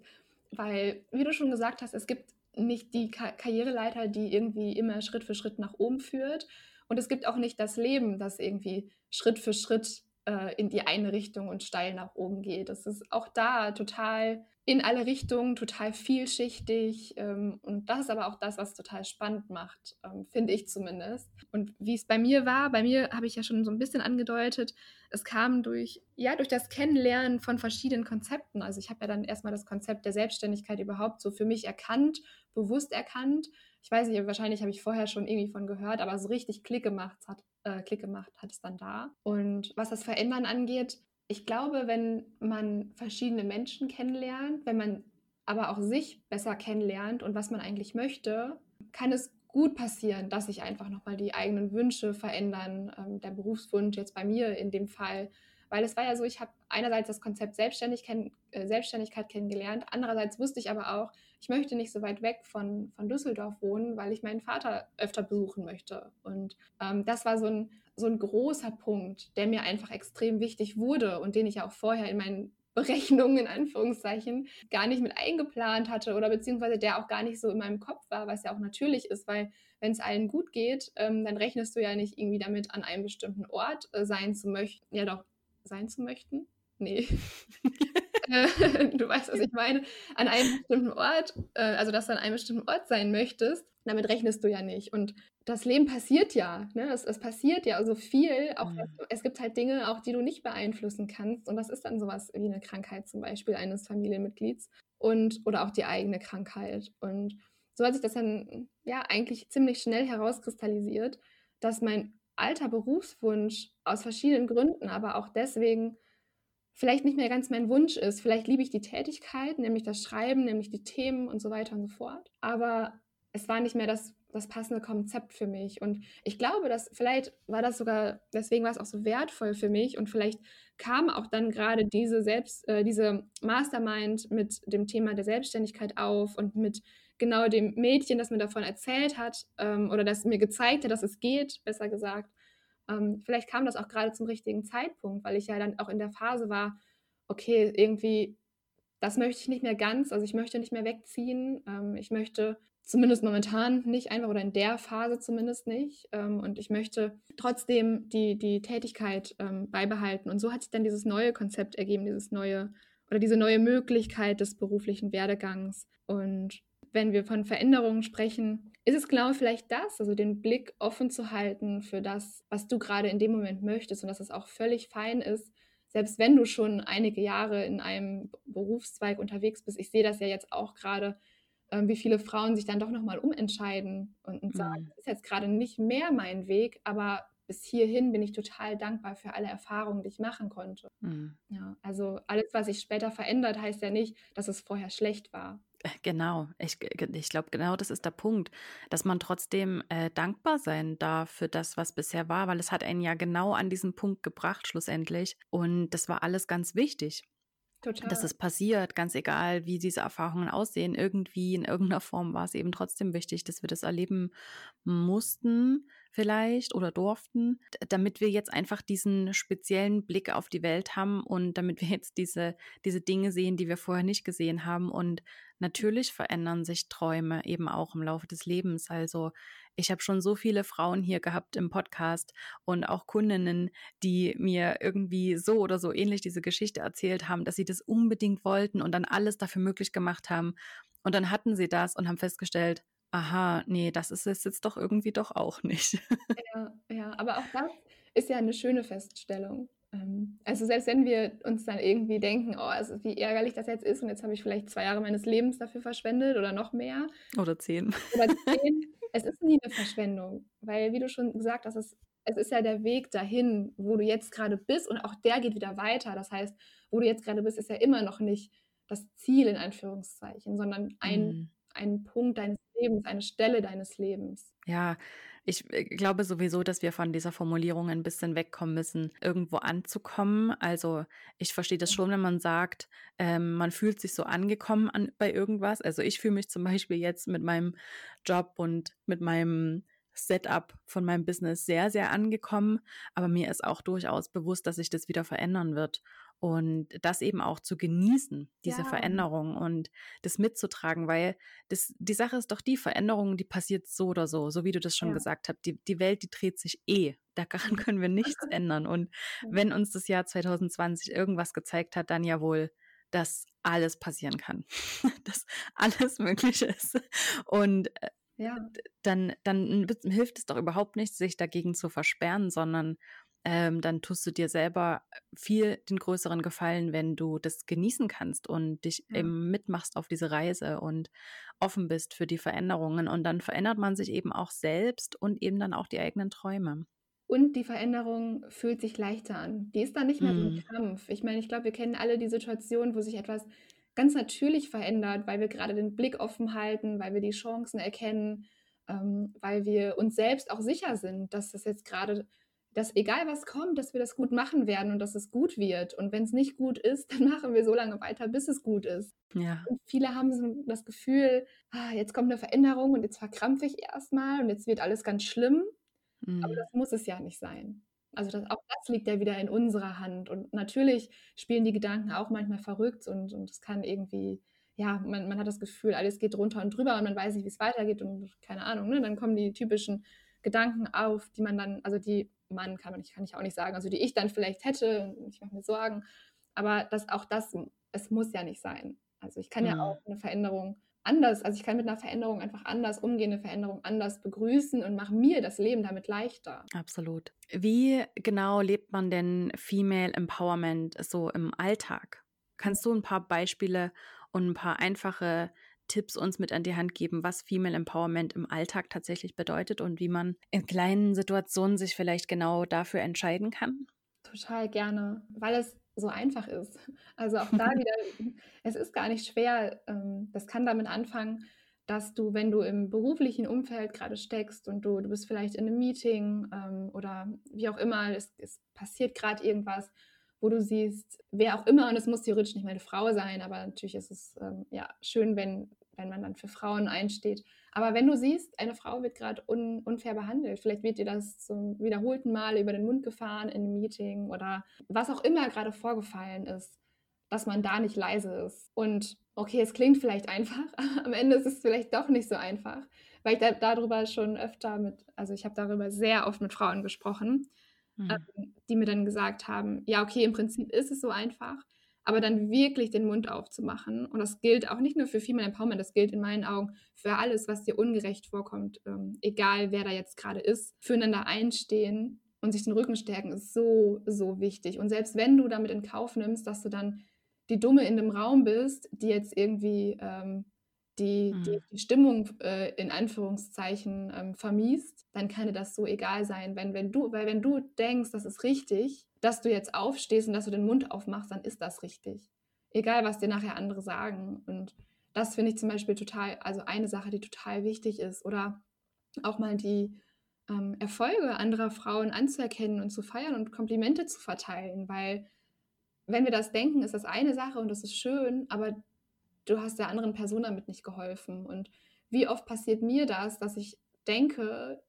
weil, wie du schon gesagt hast, es gibt nicht die Ka Karriereleiter, die irgendwie immer Schritt für Schritt nach oben führt. Und es gibt auch nicht das Leben, das irgendwie Schritt für Schritt äh, in die eine Richtung und steil nach oben geht. Das ist auch da total in alle Richtungen, total vielschichtig. Ähm, und das ist aber auch das, was total spannend macht, ähm, finde ich zumindest. Und wie es bei mir war, bei mir habe ich ja schon so ein bisschen angedeutet, es kam durch, ja, durch das Kennenlernen von verschiedenen Konzepten. Also ich habe ja dann erstmal das Konzept der Selbstständigkeit überhaupt so für mich erkannt, bewusst erkannt. Ich weiß nicht, wahrscheinlich habe ich vorher schon irgendwie von gehört, aber so richtig Klick gemacht hat, äh, Klick gemacht hat es dann da. Und was das Verändern angeht, ich glaube, wenn man verschiedene Menschen kennenlernt, wenn man aber auch sich besser kennenlernt und was man eigentlich möchte, kann es gut passieren, dass sich einfach nochmal die eigenen Wünsche verändern. Ähm, der Berufswunsch jetzt bei mir in dem Fall. Weil es war ja so, ich habe einerseits das Konzept Selbstständig kenn äh, Selbstständigkeit kennengelernt, andererseits wusste ich aber auch, ich möchte nicht so weit weg von, von Düsseldorf wohnen, weil ich meinen Vater öfter besuchen möchte. Und ähm, das war so ein so ein großer Punkt, der mir einfach extrem wichtig wurde und den ich auch vorher in meinen Berechnungen in Anführungszeichen gar nicht mit eingeplant hatte oder beziehungsweise der auch gar nicht so in meinem Kopf war, was ja auch natürlich ist, weil wenn es allen gut geht, ähm, dann rechnest du ja nicht irgendwie damit, an einem bestimmten Ort äh, sein zu möchten. Ja doch, sein zu möchten? Nee. Äh, du weißt, was ich meine. An einem bestimmten Ort, äh, also dass du an einem bestimmten Ort sein möchtest, damit rechnest du ja nicht. Und das Leben passiert ja. Ne? Es, es passiert ja so viel. Auch mhm. es gibt halt Dinge, auch die du nicht beeinflussen kannst. Und das ist dann sowas wie eine Krankheit zum Beispiel eines Familienmitglieds und oder auch die eigene Krankheit. Und so hat sich das dann ja eigentlich ziemlich schnell herauskristallisiert, dass mein alter Berufswunsch aus verschiedenen Gründen, aber auch deswegen vielleicht nicht mehr ganz mein Wunsch ist. Vielleicht liebe ich die Tätigkeit, nämlich das Schreiben, nämlich die Themen und so weiter und so fort. Aber es war nicht mehr das, das passende Konzept für mich. Und ich glaube, dass vielleicht war das sogar, deswegen war es auch so wertvoll für mich und vielleicht kam auch dann gerade diese Selbst, äh, diese Mastermind mit dem Thema der Selbstständigkeit auf und mit genau dem Mädchen, das mir davon erzählt hat ähm, oder das mir gezeigt hat, dass es geht, besser gesagt. Ähm, vielleicht kam das auch gerade zum richtigen Zeitpunkt, weil ich ja dann auch in der Phase war, okay, irgendwie, das möchte ich nicht mehr ganz, also ich möchte nicht mehr wegziehen. Ähm, ich möchte zumindest momentan nicht einfach oder in der Phase zumindest nicht. Ähm, und ich möchte trotzdem die, die Tätigkeit ähm, beibehalten. Und so hat sich dann dieses neue Konzept ergeben, dieses neue oder diese neue Möglichkeit des beruflichen Werdegangs. Und wenn wir von Veränderungen sprechen, ist es genau vielleicht das, also den Blick offen zu halten für das, was du gerade in dem Moment möchtest und dass es auch völlig fein ist, selbst wenn du schon einige Jahre in einem Berufszweig unterwegs bist. Ich sehe das ja jetzt auch gerade, äh, wie viele Frauen sich dann doch nochmal umentscheiden und, und sagen, mhm. das ist jetzt gerade nicht mehr mein Weg, aber bis hierhin bin ich total dankbar für alle Erfahrungen, die ich machen konnte. Mhm. Ja, also alles, was sich später verändert, heißt ja nicht, dass es vorher schlecht war. Äh, genau, ich, ich glaube, genau das ist der Punkt, dass man trotzdem äh, dankbar sein darf für das, was bisher war, weil es hat einen ja genau an diesen Punkt gebracht, schlussendlich. Und das war alles ganz wichtig. Total. Dass es passiert, ganz egal, wie diese Erfahrungen aussehen. Irgendwie in irgendeiner Form war es eben trotzdem wichtig, dass wir das erleben mussten, vielleicht oder durften, damit wir jetzt einfach diesen speziellen Blick auf die Welt haben und damit wir jetzt diese, diese Dinge sehen, die wir vorher nicht gesehen haben. Und natürlich verändern sich Träume eben auch im Laufe des Lebens. Also ich habe schon so viele Frauen hier gehabt im Podcast und auch Kundinnen, die mir irgendwie so oder so ähnlich diese Geschichte erzählt haben, dass sie das unbedingt wollten und dann alles dafür möglich gemacht haben. Und dann hatten sie das und haben festgestellt, aha, nee, das ist es jetzt doch irgendwie doch auch nicht. Ja, ja, aber auch das ist ja eine schöne Feststellung. Ähm, also selbst wenn wir uns dann irgendwie denken, oh, also wie ärgerlich das jetzt ist und jetzt habe ich vielleicht zwei Jahre meines Lebens dafür verschwendet oder noch mehr. Oder zehn. Oder zehn. es ist nie eine Verschwendung, weil wie du schon gesagt hast, es, es ist ja der Weg dahin, wo du jetzt gerade bist und auch der geht wieder weiter. Das heißt, wo du jetzt gerade bist, ist ja immer noch nicht das Ziel in Anführungszeichen, sondern ein, mm. ein Punkt deines Lebens, eine Stelle deines Lebens. Ja, ich äh, glaube sowieso, dass wir von dieser Formulierung ein bisschen wegkommen müssen, irgendwo anzukommen. Also ich verstehe das schon, wenn man sagt, ähm, man fühlt sich so angekommen an, bei irgendwas. Also ich fühle mich zum Beispiel jetzt mit meinem Job und mit meinem Setup von meinem Business sehr, sehr angekommen. Aber mir ist auch durchaus bewusst, dass sich das wieder verändern wird und das eben auch zu genießen, diese ja. Veränderung und das mitzutragen, weil das, die Sache ist doch die Veränderung, die passiert so oder so, so wie du das schon ja. gesagt hast. Die, die Welt, die dreht sich eh. Daran können wir nichts ändern. Und wenn uns das Jahr 2020 irgendwas gezeigt hat, dann ja wohl, dass alles passieren kann, dass alles möglich ist. Und äh, ja. dann, dann hilft es doch überhaupt nicht, sich dagegen zu versperren, sondern ähm, dann tust du dir selber viel den größeren Gefallen, wenn du das genießen kannst und dich ja. eben mitmachst auf diese Reise und offen bist für die Veränderungen. Und dann verändert man sich eben auch selbst und eben dann auch die eigenen Träume. Und die Veränderung fühlt sich leichter an. Die ist dann nicht mehr mm. so ein mhm. Kampf. Ich meine, ich glaube, wir kennen alle die Situation, wo sich etwas ganz natürlich verändert, weil wir gerade den Blick offen halten, weil wir die Chancen erkennen, ähm, weil wir uns selbst auch sicher sind, dass das jetzt gerade dass egal was kommt, dass wir das gut machen werden und dass es gut wird. Und wenn es nicht gut ist, dann machen wir so lange weiter, bis es gut ist. Ja. Und viele haben so das Gefühl, ah, jetzt kommt eine Veränderung und jetzt verkrampfe ich erstmal und jetzt wird alles ganz schlimm. Mhm. Aber das muss es ja nicht sein. Also das, auch das liegt ja wieder in unserer Hand. Und natürlich spielen die Gedanken auch manchmal verrückt und, und es kann irgendwie, ja, man, man hat das Gefühl, alles geht runter und drüber und man weiß nicht, wie es weitergeht und keine Ahnung. Ne? Dann kommen die typischen Gedanken auf, die man dann, also die Mann kann, man, kann ich auch nicht sagen, also die ich dann vielleicht hätte, ich mache mir Sorgen, aber das, auch das, es muss ja nicht sein. Also ich kann mhm. ja auch eine Veränderung anders, also ich kann mit einer Veränderung einfach anders umgehen, eine Veränderung anders begrüßen und mache mir das Leben damit leichter. Absolut. Wie genau lebt man denn Female Empowerment so im Alltag? Kannst du ein paar Beispiele und ein paar einfache Tipps uns mit an die Hand geben, was Female Empowerment im Alltag tatsächlich bedeutet und wie man in kleinen Situationen sich vielleicht genau dafür entscheiden kann? Total gerne, weil es so einfach ist. Also auch da wieder, es ist gar nicht schwer. Ähm, das kann damit anfangen, dass du, wenn du im beruflichen Umfeld gerade steckst und du, du bist vielleicht in einem Meeting ähm, oder wie auch immer, es, es passiert gerade irgendwas, wo du siehst, wer auch immer, und es muss theoretisch nicht mal eine Frau sein, aber natürlich ist es ähm, ja schön, wenn, wenn man dann für Frauen einsteht. Aber wenn du siehst, eine Frau wird gerade un, unfair behandelt, vielleicht wird dir das zum wiederholten Mal über den Mund gefahren in einem Meeting oder was auch immer gerade vorgefallen ist, dass man da nicht leise ist. Und okay, es klingt vielleicht einfach, aber am Ende ist es vielleicht doch nicht so einfach, weil ich da, darüber schon öfter mit, also ich habe darüber sehr oft mit Frauen gesprochen, mhm. ähm, die mir dann gesagt haben, ja, okay, im Prinzip ist es so einfach, aber dann wirklich den Mund aufzumachen. Und das gilt auch nicht nur für Female Empowerment, das gilt in meinen Augen für alles, was dir ungerecht vorkommt, ähm, egal wer da jetzt gerade ist, füreinander einstehen und sich den Rücken stärken, ist so, so wichtig. Und selbst wenn du damit in Kauf nimmst, dass du dann die Dumme in dem Raum bist, die jetzt irgendwie ähm, die, mhm. die, die, Stimmung äh, in Anführungszeichen ähm, vermiest, dann kann dir das so egal sein. Wenn, wenn du, weil wenn du denkst, das ist richtig, dass du jetzt aufstehst und dass du den Mund aufmachst, dann ist das richtig. Egal, was dir nachher andere sagen. Und das finde ich zum Beispiel total, also eine Sache, die total wichtig ist. Oder auch mal die ähm, Erfolge anderer Frauen anzuerkennen und zu feiern und Komplimente zu verteilen, weil wenn wir das denken, ist das eine Sache und das ist schön, aber du hast der anderen Person damit nicht geholfen. Und wie oft passiert mir das, dass ich denke,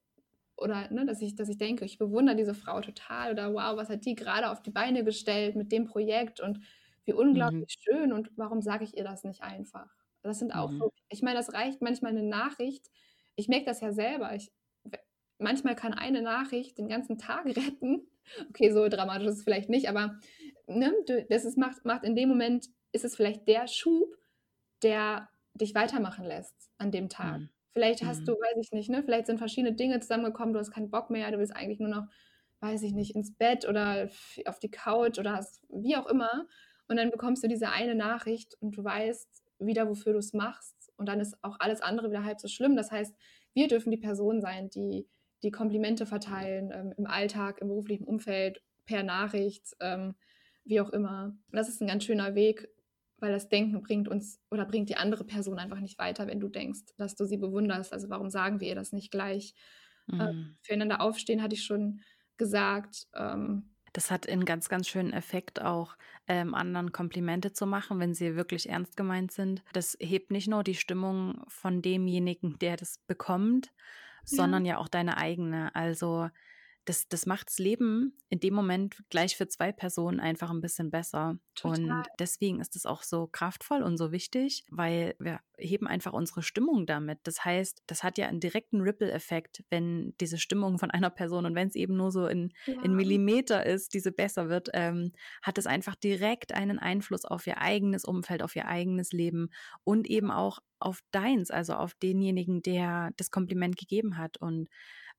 oder ne, dass ich, dass ich denke, ich bewundere diese Frau total oder wow, was hat die gerade auf die Beine gestellt mit dem Projekt und wie unglaublich mhm. schön und warum sage ich ihr das nicht einfach? Das sind auch mhm. so, ich meine, das reicht manchmal eine Nachricht. Ich merke das ja selber. Ich, manchmal kann eine Nachricht den ganzen Tag retten. Okay, so dramatisch ist es vielleicht nicht, aber ne, das ist, macht, macht in dem Moment, ist es vielleicht der Schub, der dich weitermachen lässt an dem Tag. Mhm. Vielleicht hast mhm. du, weiß ich nicht, ne, vielleicht sind verschiedene Dinge zusammengekommen, du hast keinen Bock mehr, du willst eigentlich nur noch, weiß ich nicht, ins Bett oder auf die Couch oder hast, wie auch immer. Und dann bekommst du diese eine Nachricht und du weißt wieder, wofür du es machst. Und dann ist auch alles andere wieder halb so schlimm. Das heißt, wir dürfen die Person sein, die die Komplimente verteilen ähm, im Alltag, im beruflichen Umfeld, per Nachricht, ähm, wie auch immer. Das ist ein ganz schöner Weg, weil das Denken bringt uns oder bringt die andere Person einfach nicht weiter, wenn du denkst, dass du sie bewunderst. Also warum sagen wir ihr das nicht gleich? Mhm. Ähm, füreinander aufstehen, hatte ich schon gesagt. Ähm, das hat einen ganz, ganz schönen Effekt auch, ähm, anderen Komplimente zu machen, wenn sie wirklich ernst gemeint sind. Das hebt nicht nur die Stimmung von demjenigen, der das bekommt, ja. sondern ja auch deine eigene. Also das, das macht das Leben in dem Moment gleich für zwei Personen einfach ein bisschen besser. Total. Und deswegen ist es auch so kraftvoll und so wichtig, weil wir heben einfach unsere Stimmung damit. Das heißt, das hat ja einen direkten Ripple-Effekt, wenn diese Stimmung von einer Person und wenn es eben nur so in, ja. in Millimeter ist, diese besser wird, ähm, hat es einfach direkt einen Einfluss auf ihr eigenes Umfeld, auf ihr eigenes Leben und eben auch auf deins, also auf denjenigen, der das Kompliment gegeben hat. Und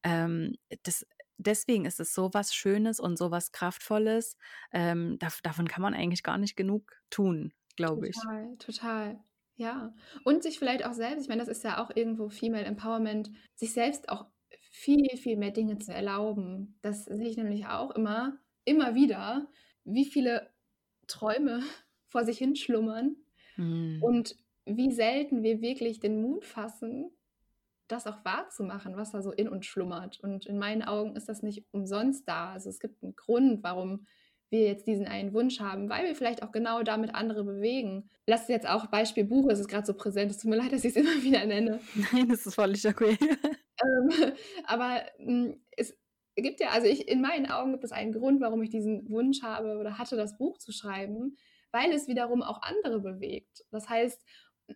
ähm, das deswegen ist es so was Schönes und so was Kraftvolles. Ähm, da, davon kann man eigentlich gar nicht genug tun, glaube ich. Total, total. Ja. Und sich vielleicht auch selbst, ich meine, das ist ja auch irgendwo Female Empowerment, sich selbst auch viel, viel mehr Dinge zu erlauben. Das sehe ich nämlich auch immer, immer wieder, wie viele Träume vor sich hinschlummern hm. und wie selten wir wirklich den Mut fassen, das auch wahrzumachen, was da so in uns schlummert. Und in meinen Augen ist das nicht umsonst da. Also es gibt einen Grund, warum wir jetzt diesen einen Wunsch haben, weil wir vielleicht auch genau damit andere bewegen. Lass es jetzt auch Beispiel Buch, es ist gerade so präsent. Es tut mir leid, dass ich es immer wieder nenne. Nein, das ist völlig okay. ähm, aber hm, es gibt ja, also ich, in meinen Augen gibt es einen Grund, warum ich diesen Wunsch habe oder hatte, das Buch zu schreiben, weil es wiederum auch andere bewegt. Das heißt,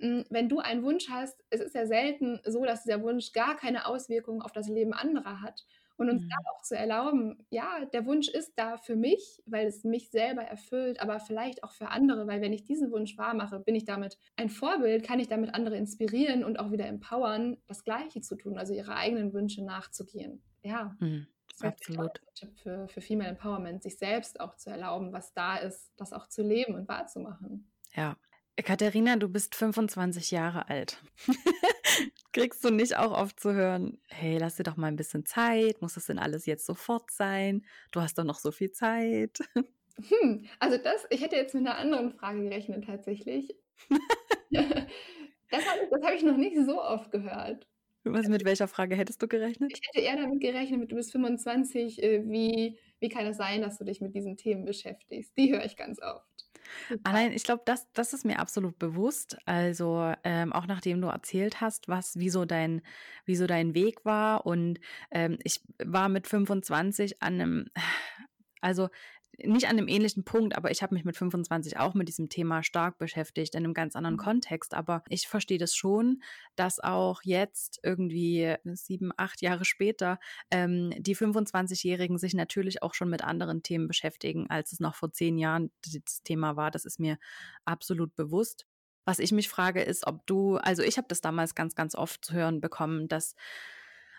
wenn du einen Wunsch hast, es ist ja selten so, dass dieser Wunsch gar keine Auswirkungen auf das Leben anderer hat. Und uns mhm. da auch zu erlauben, ja, der Wunsch ist da für mich, weil es mich selber erfüllt, aber vielleicht auch für andere, weil wenn ich diesen Wunsch wahrmache, bin ich damit ein Vorbild, kann ich damit andere inspirieren und auch wieder empowern, das Gleiche zu tun, also ihre eigenen Wünsche nachzugehen. Ja. Mhm. Absolut. Tipp für, für Female Empowerment, sich selbst auch zu erlauben, was da ist, das auch zu leben und wahrzumachen. Ja, Katharina, du bist 25 Jahre alt. Kriegst du nicht auch oft zu hören, hey, lass dir doch mal ein bisschen Zeit, muss das denn alles jetzt sofort sein? Du hast doch noch so viel Zeit. Hm, also das, ich hätte jetzt mit einer anderen Frage gerechnet tatsächlich. Das habe ich, hab ich noch nicht so oft gehört. Was, mit welcher Frage hättest du gerechnet? Ich hätte eher damit gerechnet, du bist 25, äh, wie, wie kann es sein, dass du dich mit diesen Themen beschäftigst? Die höre ich ganz oft. Allein, ich glaube, das, das ist mir absolut bewusst. Also ähm, auch nachdem du erzählt hast, was, wieso dein, wieso dein Weg war. Und ähm, ich war mit 25 an einem, also nicht an einem ähnlichen Punkt, aber ich habe mich mit 25 auch mit diesem Thema stark beschäftigt, in einem ganz anderen mhm. Kontext. Aber ich verstehe das schon, dass auch jetzt irgendwie sieben, acht Jahre später ähm, die 25-Jährigen sich natürlich auch schon mit anderen Themen beschäftigen, als es noch vor zehn Jahren das Thema war. Das ist mir absolut bewusst. Was ich mich frage, ist, ob du, also ich habe das damals ganz, ganz oft zu hören bekommen, dass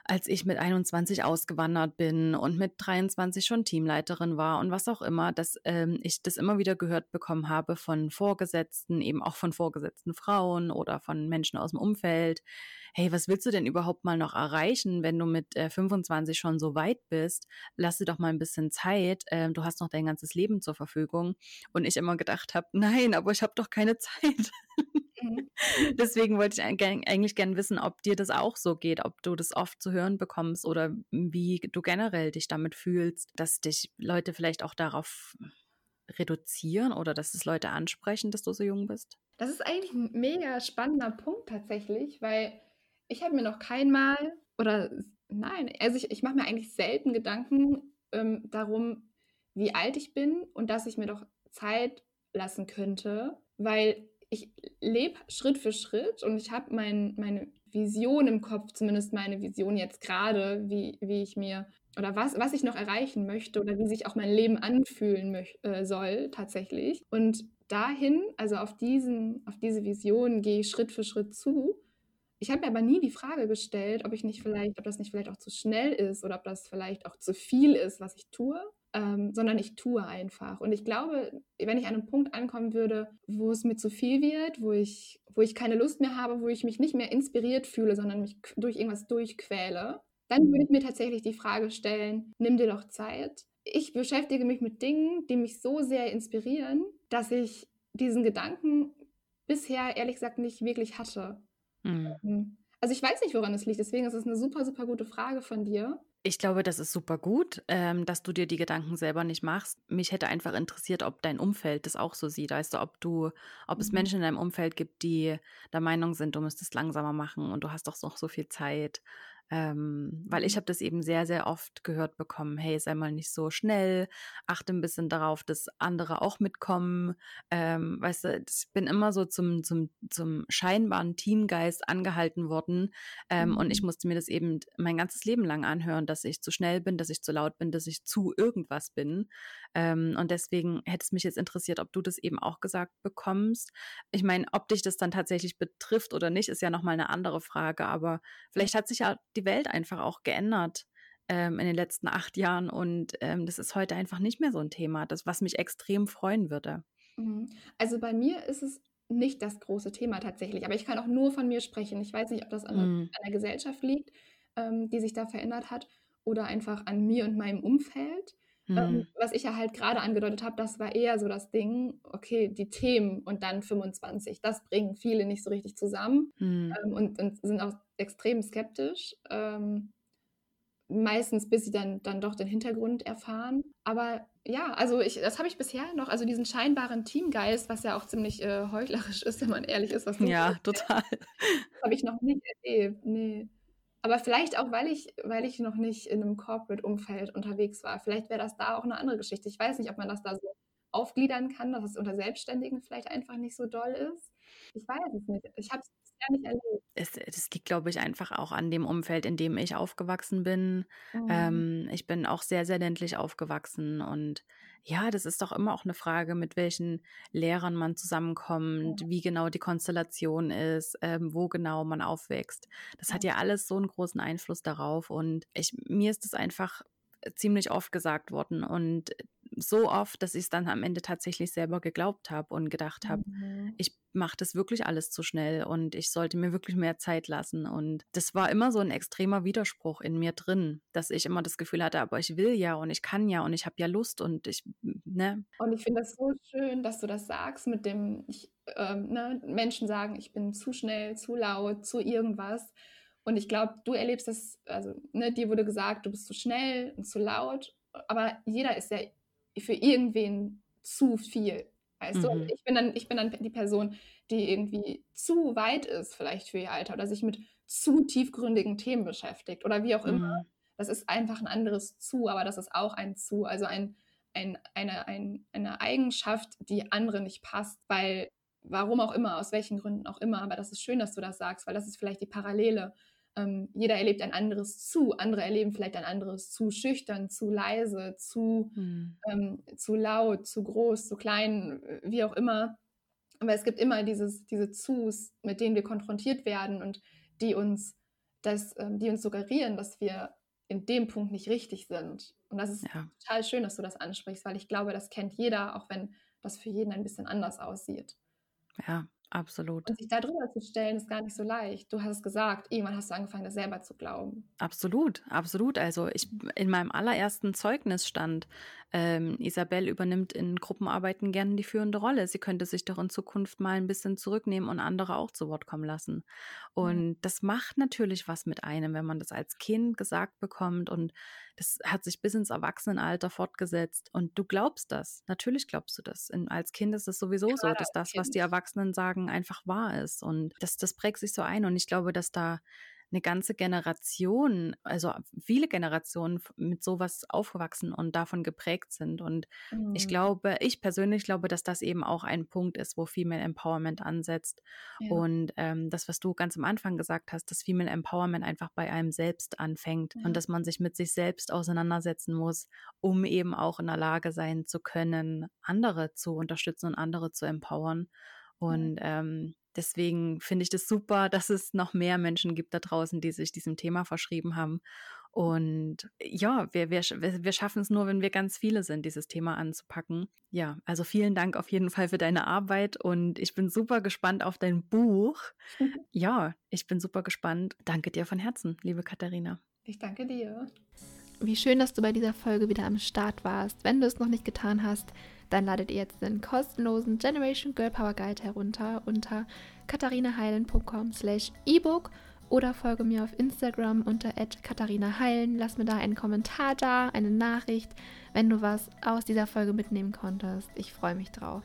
als ich mit 21 ausgewandert bin und mit 23 schon Teamleiterin war und was auch immer, dass ähm, ich das immer wieder gehört bekommen habe von Vorgesetzten, eben auch von vorgesetzten Frauen oder von Menschen aus dem Umfeld. Hey, was willst du denn überhaupt mal noch erreichen, wenn du mit äh, 25 schon so weit bist? Lass dir doch mal ein bisschen Zeit. Äh, du hast noch dein ganzes Leben zur Verfügung. Und ich immer gedacht habe, nein, aber ich habe doch keine Zeit. Mhm. Deswegen wollte ich eigentlich gerne wissen, ob dir das auch so geht, ob du das oft zu hören bekommst oder wie du generell dich damit fühlst, dass dich Leute vielleicht auch darauf reduzieren oder dass es Leute ansprechen, dass du so jung bist? Das ist eigentlich ein mega spannender Punkt tatsächlich, weil ich habe mir noch keinmal oder nein, also ich, ich mache mir eigentlich selten Gedanken ähm, darum, wie alt ich bin und dass ich mir doch Zeit lassen könnte, weil ich lebe Schritt für Schritt und ich habe mein, meine Vision im Kopf, zumindest meine Vision jetzt gerade, wie, wie ich mir oder was, was ich noch erreichen möchte oder wie sich auch mein Leben anfühlen äh, soll tatsächlich. Und dahin, also auf, diesen, auf diese Vision gehe ich Schritt für Schritt zu. Ich habe mir aber nie die Frage gestellt, ob ich nicht vielleicht, ob das nicht vielleicht auch zu schnell ist oder ob das vielleicht auch zu viel ist, was ich tue ähm, sondern ich tue einfach. Und ich glaube, wenn ich an einem Punkt ankommen würde, wo es mir zu viel wird, wo ich, wo ich keine Lust mehr habe, wo ich mich nicht mehr inspiriert fühle, sondern mich durch irgendwas durchquäle, dann würde ich mir tatsächlich die Frage stellen, nimm dir doch Zeit. Ich beschäftige mich mit Dingen, die mich so sehr inspirieren, dass ich diesen Gedanken bisher ehrlich gesagt nicht wirklich hatte. Mhm. Also ich weiß nicht, woran es liegt, deswegen ist es eine super, super gute Frage von dir. Ich glaube, das ist super gut, ähm, dass du dir die Gedanken selber nicht machst. Mich hätte einfach interessiert, ob dein Umfeld das auch so sieht. Weißt du, ob du, ob es mhm. Menschen in deinem Umfeld gibt, die der Meinung sind, du müsstest langsamer machen und du hast doch noch so viel Zeit. Ähm, weil ich habe das eben sehr, sehr oft gehört bekommen, hey, sei mal nicht so schnell, achte ein bisschen darauf, dass andere auch mitkommen. Ähm, weißt du, ich bin immer so zum, zum, zum scheinbaren Teamgeist angehalten worden ähm, mhm. und ich mhm. musste mir das eben mein ganzes Leben lang anhören, dass ich zu schnell bin, dass ich zu laut bin, dass ich zu irgendwas bin. Ähm, und deswegen hätte es mich jetzt interessiert, ob du das eben auch gesagt bekommst. Ich meine, ob dich das dann tatsächlich betrifft oder nicht, ist ja nochmal eine andere Frage, aber vielleicht hat sich ja die Welt einfach auch geändert ähm, in den letzten acht Jahren und ähm, das ist heute einfach nicht mehr so ein Thema, das, was mich extrem freuen würde. Mhm. Also bei mir ist es nicht das große Thema tatsächlich, aber ich kann auch nur von mir sprechen. Ich weiß nicht, ob das an, mhm. an der Gesellschaft liegt, ähm, die sich da verändert hat oder einfach an mir und meinem Umfeld. Ähm, mhm. was ich ja halt gerade angedeutet habe, das war eher so das Ding, okay, die Themen und dann 25, das bringen viele nicht so richtig zusammen mhm. ähm, und, und, sind auch extrem skeptisch. Ähm, meistens, bis sie dann, dann doch den Hintergrund erfahren. Aber ja, also ich, das habe ich bisher noch, also diesen scheinbaren Teamgeist, was ja auch ziemlich äh, heuchlerisch ist, wenn man ehrlich ist. Was ja, total. Habe ich noch nicht erlebt, nee. Aber vielleicht auch, weil ich, weil ich noch nicht in einem Corporate-Umfeld unterwegs war. Vielleicht wäre das da auch eine andere Geschichte. Ich weiß nicht, ob man das da so aufgliedern kann, dass es unter Selbstständigen vielleicht einfach nicht so doll ist. Ich weiß es nicht. Ich habe es bisher nicht erlebt. Es, das liegt, glaube ich, einfach auch an dem Umfeld, in dem ich aufgewachsen bin. Mhm. Ähm, ich bin auch sehr, sehr ländlich aufgewachsen und ja, das ist doch immer auch eine Frage, mit welchen Lehrern man zusammenkommt, ja. wie genau die Konstellation ist, ähm, wo genau man aufwächst. Das hat ja alles so einen großen Einfluss darauf und ich, mir ist es einfach ziemlich oft gesagt worden und so oft, dass ich es dann am Ende tatsächlich selber geglaubt habe und gedacht habe, mhm. ich mache das wirklich alles zu schnell und ich sollte mir wirklich mehr Zeit lassen. Und das war immer so ein extremer Widerspruch in mir drin, dass ich immer das Gefühl hatte, aber ich will ja und ich kann ja und ich habe ja Lust und ich, ne? Und ich finde das so schön, dass du das sagst mit dem, ich, ähm, ne, Menschen sagen, ich bin zu schnell, zu laut, zu irgendwas. Und ich glaube, du erlebst das, also ne, dir wurde gesagt, du bist zu schnell und zu laut, aber jeder ist ja für irgendwen zu viel. Weißt mhm. du? Ich bin, dann, ich bin dann die Person, die irgendwie zu weit ist, vielleicht für ihr Alter, oder sich mit zu tiefgründigen Themen beschäftigt oder wie auch immer. Mhm. Das ist einfach ein anderes zu, aber das ist auch ein zu, also ein, ein, eine, ein, eine Eigenschaft, die andere nicht passt, weil warum auch immer, aus welchen Gründen auch immer, aber das ist schön, dass du das sagst, weil das ist vielleicht die Parallele. Ähm, jeder erlebt ein anderes zu, andere erleben vielleicht ein anderes zu schüchtern, zu leise, zu, hm. ähm, zu laut, zu groß, zu klein, wie auch immer. Aber es gibt immer dieses, diese Zus, mit denen wir konfrontiert werden und die uns, das, ähm, die uns suggerieren, dass wir in dem Punkt nicht richtig sind. Und das ist ja. total schön, dass du das ansprichst, weil ich glaube, das kennt jeder, auch wenn das für jeden ein bisschen anders aussieht. Ja, Absolut. Und sich da drüber zu stellen, ist gar nicht so leicht. Du hast es gesagt, irgendwann hast du angefangen, das selber zu glauben. Absolut, absolut. Also ich in meinem allerersten Zeugnis stand, ähm, Isabel übernimmt in Gruppenarbeiten gerne die führende Rolle. Sie könnte sich doch in Zukunft mal ein bisschen zurücknehmen und andere auch zu Wort kommen lassen. Und mhm. das macht natürlich was mit einem, wenn man das als Kind gesagt bekommt und das hat sich bis ins Erwachsenenalter fortgesetzt. Und du glaubst das. Natürlich glaubst du das. In, als Kind ist es sowieso ja, so, dass das, was die Erwachsenen sagen, einfach wahr ist. Und das, das prägt sich so ein. Und ich glaube, dass da eine ganze Generation, also viele Generationen mit sowas aufgewachsen und davon geprägt sind. Und mhm. ich glaube, ich persönlich glaube, dass das eben auch ein Punkt ist, wo Female Empowerment ansetzt. Ja. Und ähm, das, was du ganz am Anfang gesagt hast, dass Female Empowerment einfach bei einem selbst anfängt ja. und dass man sich mit sich selbst auseinandersetzen muss, um eben auch in der Lage sein zu können, andere zu unterstützen und andere zu empowern. Und ähm, deswegen finde ich das super, dass es noch mehr Menschen gibt da draußen, die sich diesem Thema verschrieben haben. Und ja, wir, wir, wir schaffen es nur, wenn wir ganz viele sind, dieses Thema anzupacken. Ja, also vielen Dank auf jeden Fall für deine Arbeit und ich bin super gespannt auf dein Buch. Ja, ich bin super gespannt. Danke dir von Herzen, liebe Katharina. Ich danke dir. Wie schön, dass du bei dieser Folge wieder am Start warst. Wenn du es noch nicht getan hast, dann ladet ihr jetzt den kostenlosen Generation Girl Power Guide herunter unter katharinaheilen.com slash ebook oder folge mir auf Instagram unter katharinaheilen. Lass mir da einen Kommentar da, eine Nachricht, wenn du was aus dieser Folge mitnehmen konntest. Ich freue mich drauf.